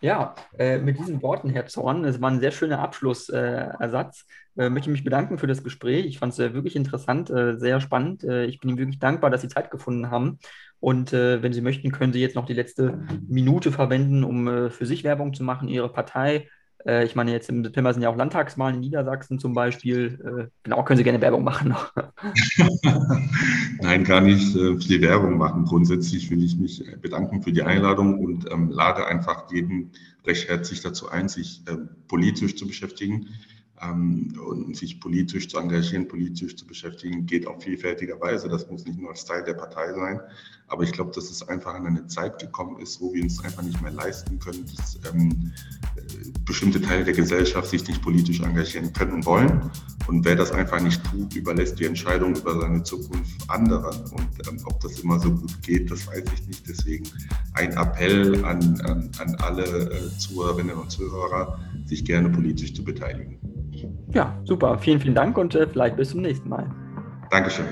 Ja, äh, mit diesen Worten, Herr Zorn, das war ein sehr schöner Abschlussersatz. Äh, äh, möchte mich bedanken für das Gespräch. Ich fand es äh, wirklich interessant, äh, sehr spannend. Äh, ich bin Ihnen wirklich dankbar, dass Sie Zeit gefunden haben. Und wenn Sie möchten, können Sie jetzt noch die letzte Minute verwenden, um für sich Werbung zu machen, Ihre Partei äh, ich meine, jetzt im September sind ja auch Landtagswahlen in Niedersachsen zum Beispiel. Äh, genau, können Sie gerne Werbung machen. [laughs] Nein, gar nicht äh, viel Werbung machen. Grundsätzlich will ich mich bedanken für die Einladung und ähm, lade einfach jeden recht herzlich dazu ein, sich äh, politisch zu beschäftigen ähm, und sich politisch zu engagieren, politisch zu beschäftigen, geht auf vielfältiger Weise. Das muss nicht nur als Teil der Partei sein, aber ich glaube, dass es einfach an eine Zeit gekommen ist, wo wir uns einfach nicht mehr leisten können, dass ähm, bestimmte Teile der Gesellschaft sich nicht politisch engagieren können und wollen. Und wer das einfach nicht tut, überlässt die Entscheidung über seine Zukunft anderen. Und ähm, ob das immer so gut geht, das weiß ich nicht. Deswegen ein Appell an, an, an alle äh, Zuhörerinnen und Zuhörer, sich gerne politisch zu beteiligen. Ja, super. Vielen, vielen Dank und äh, vielleicht bis zum nächsten Mal. Dankeschön.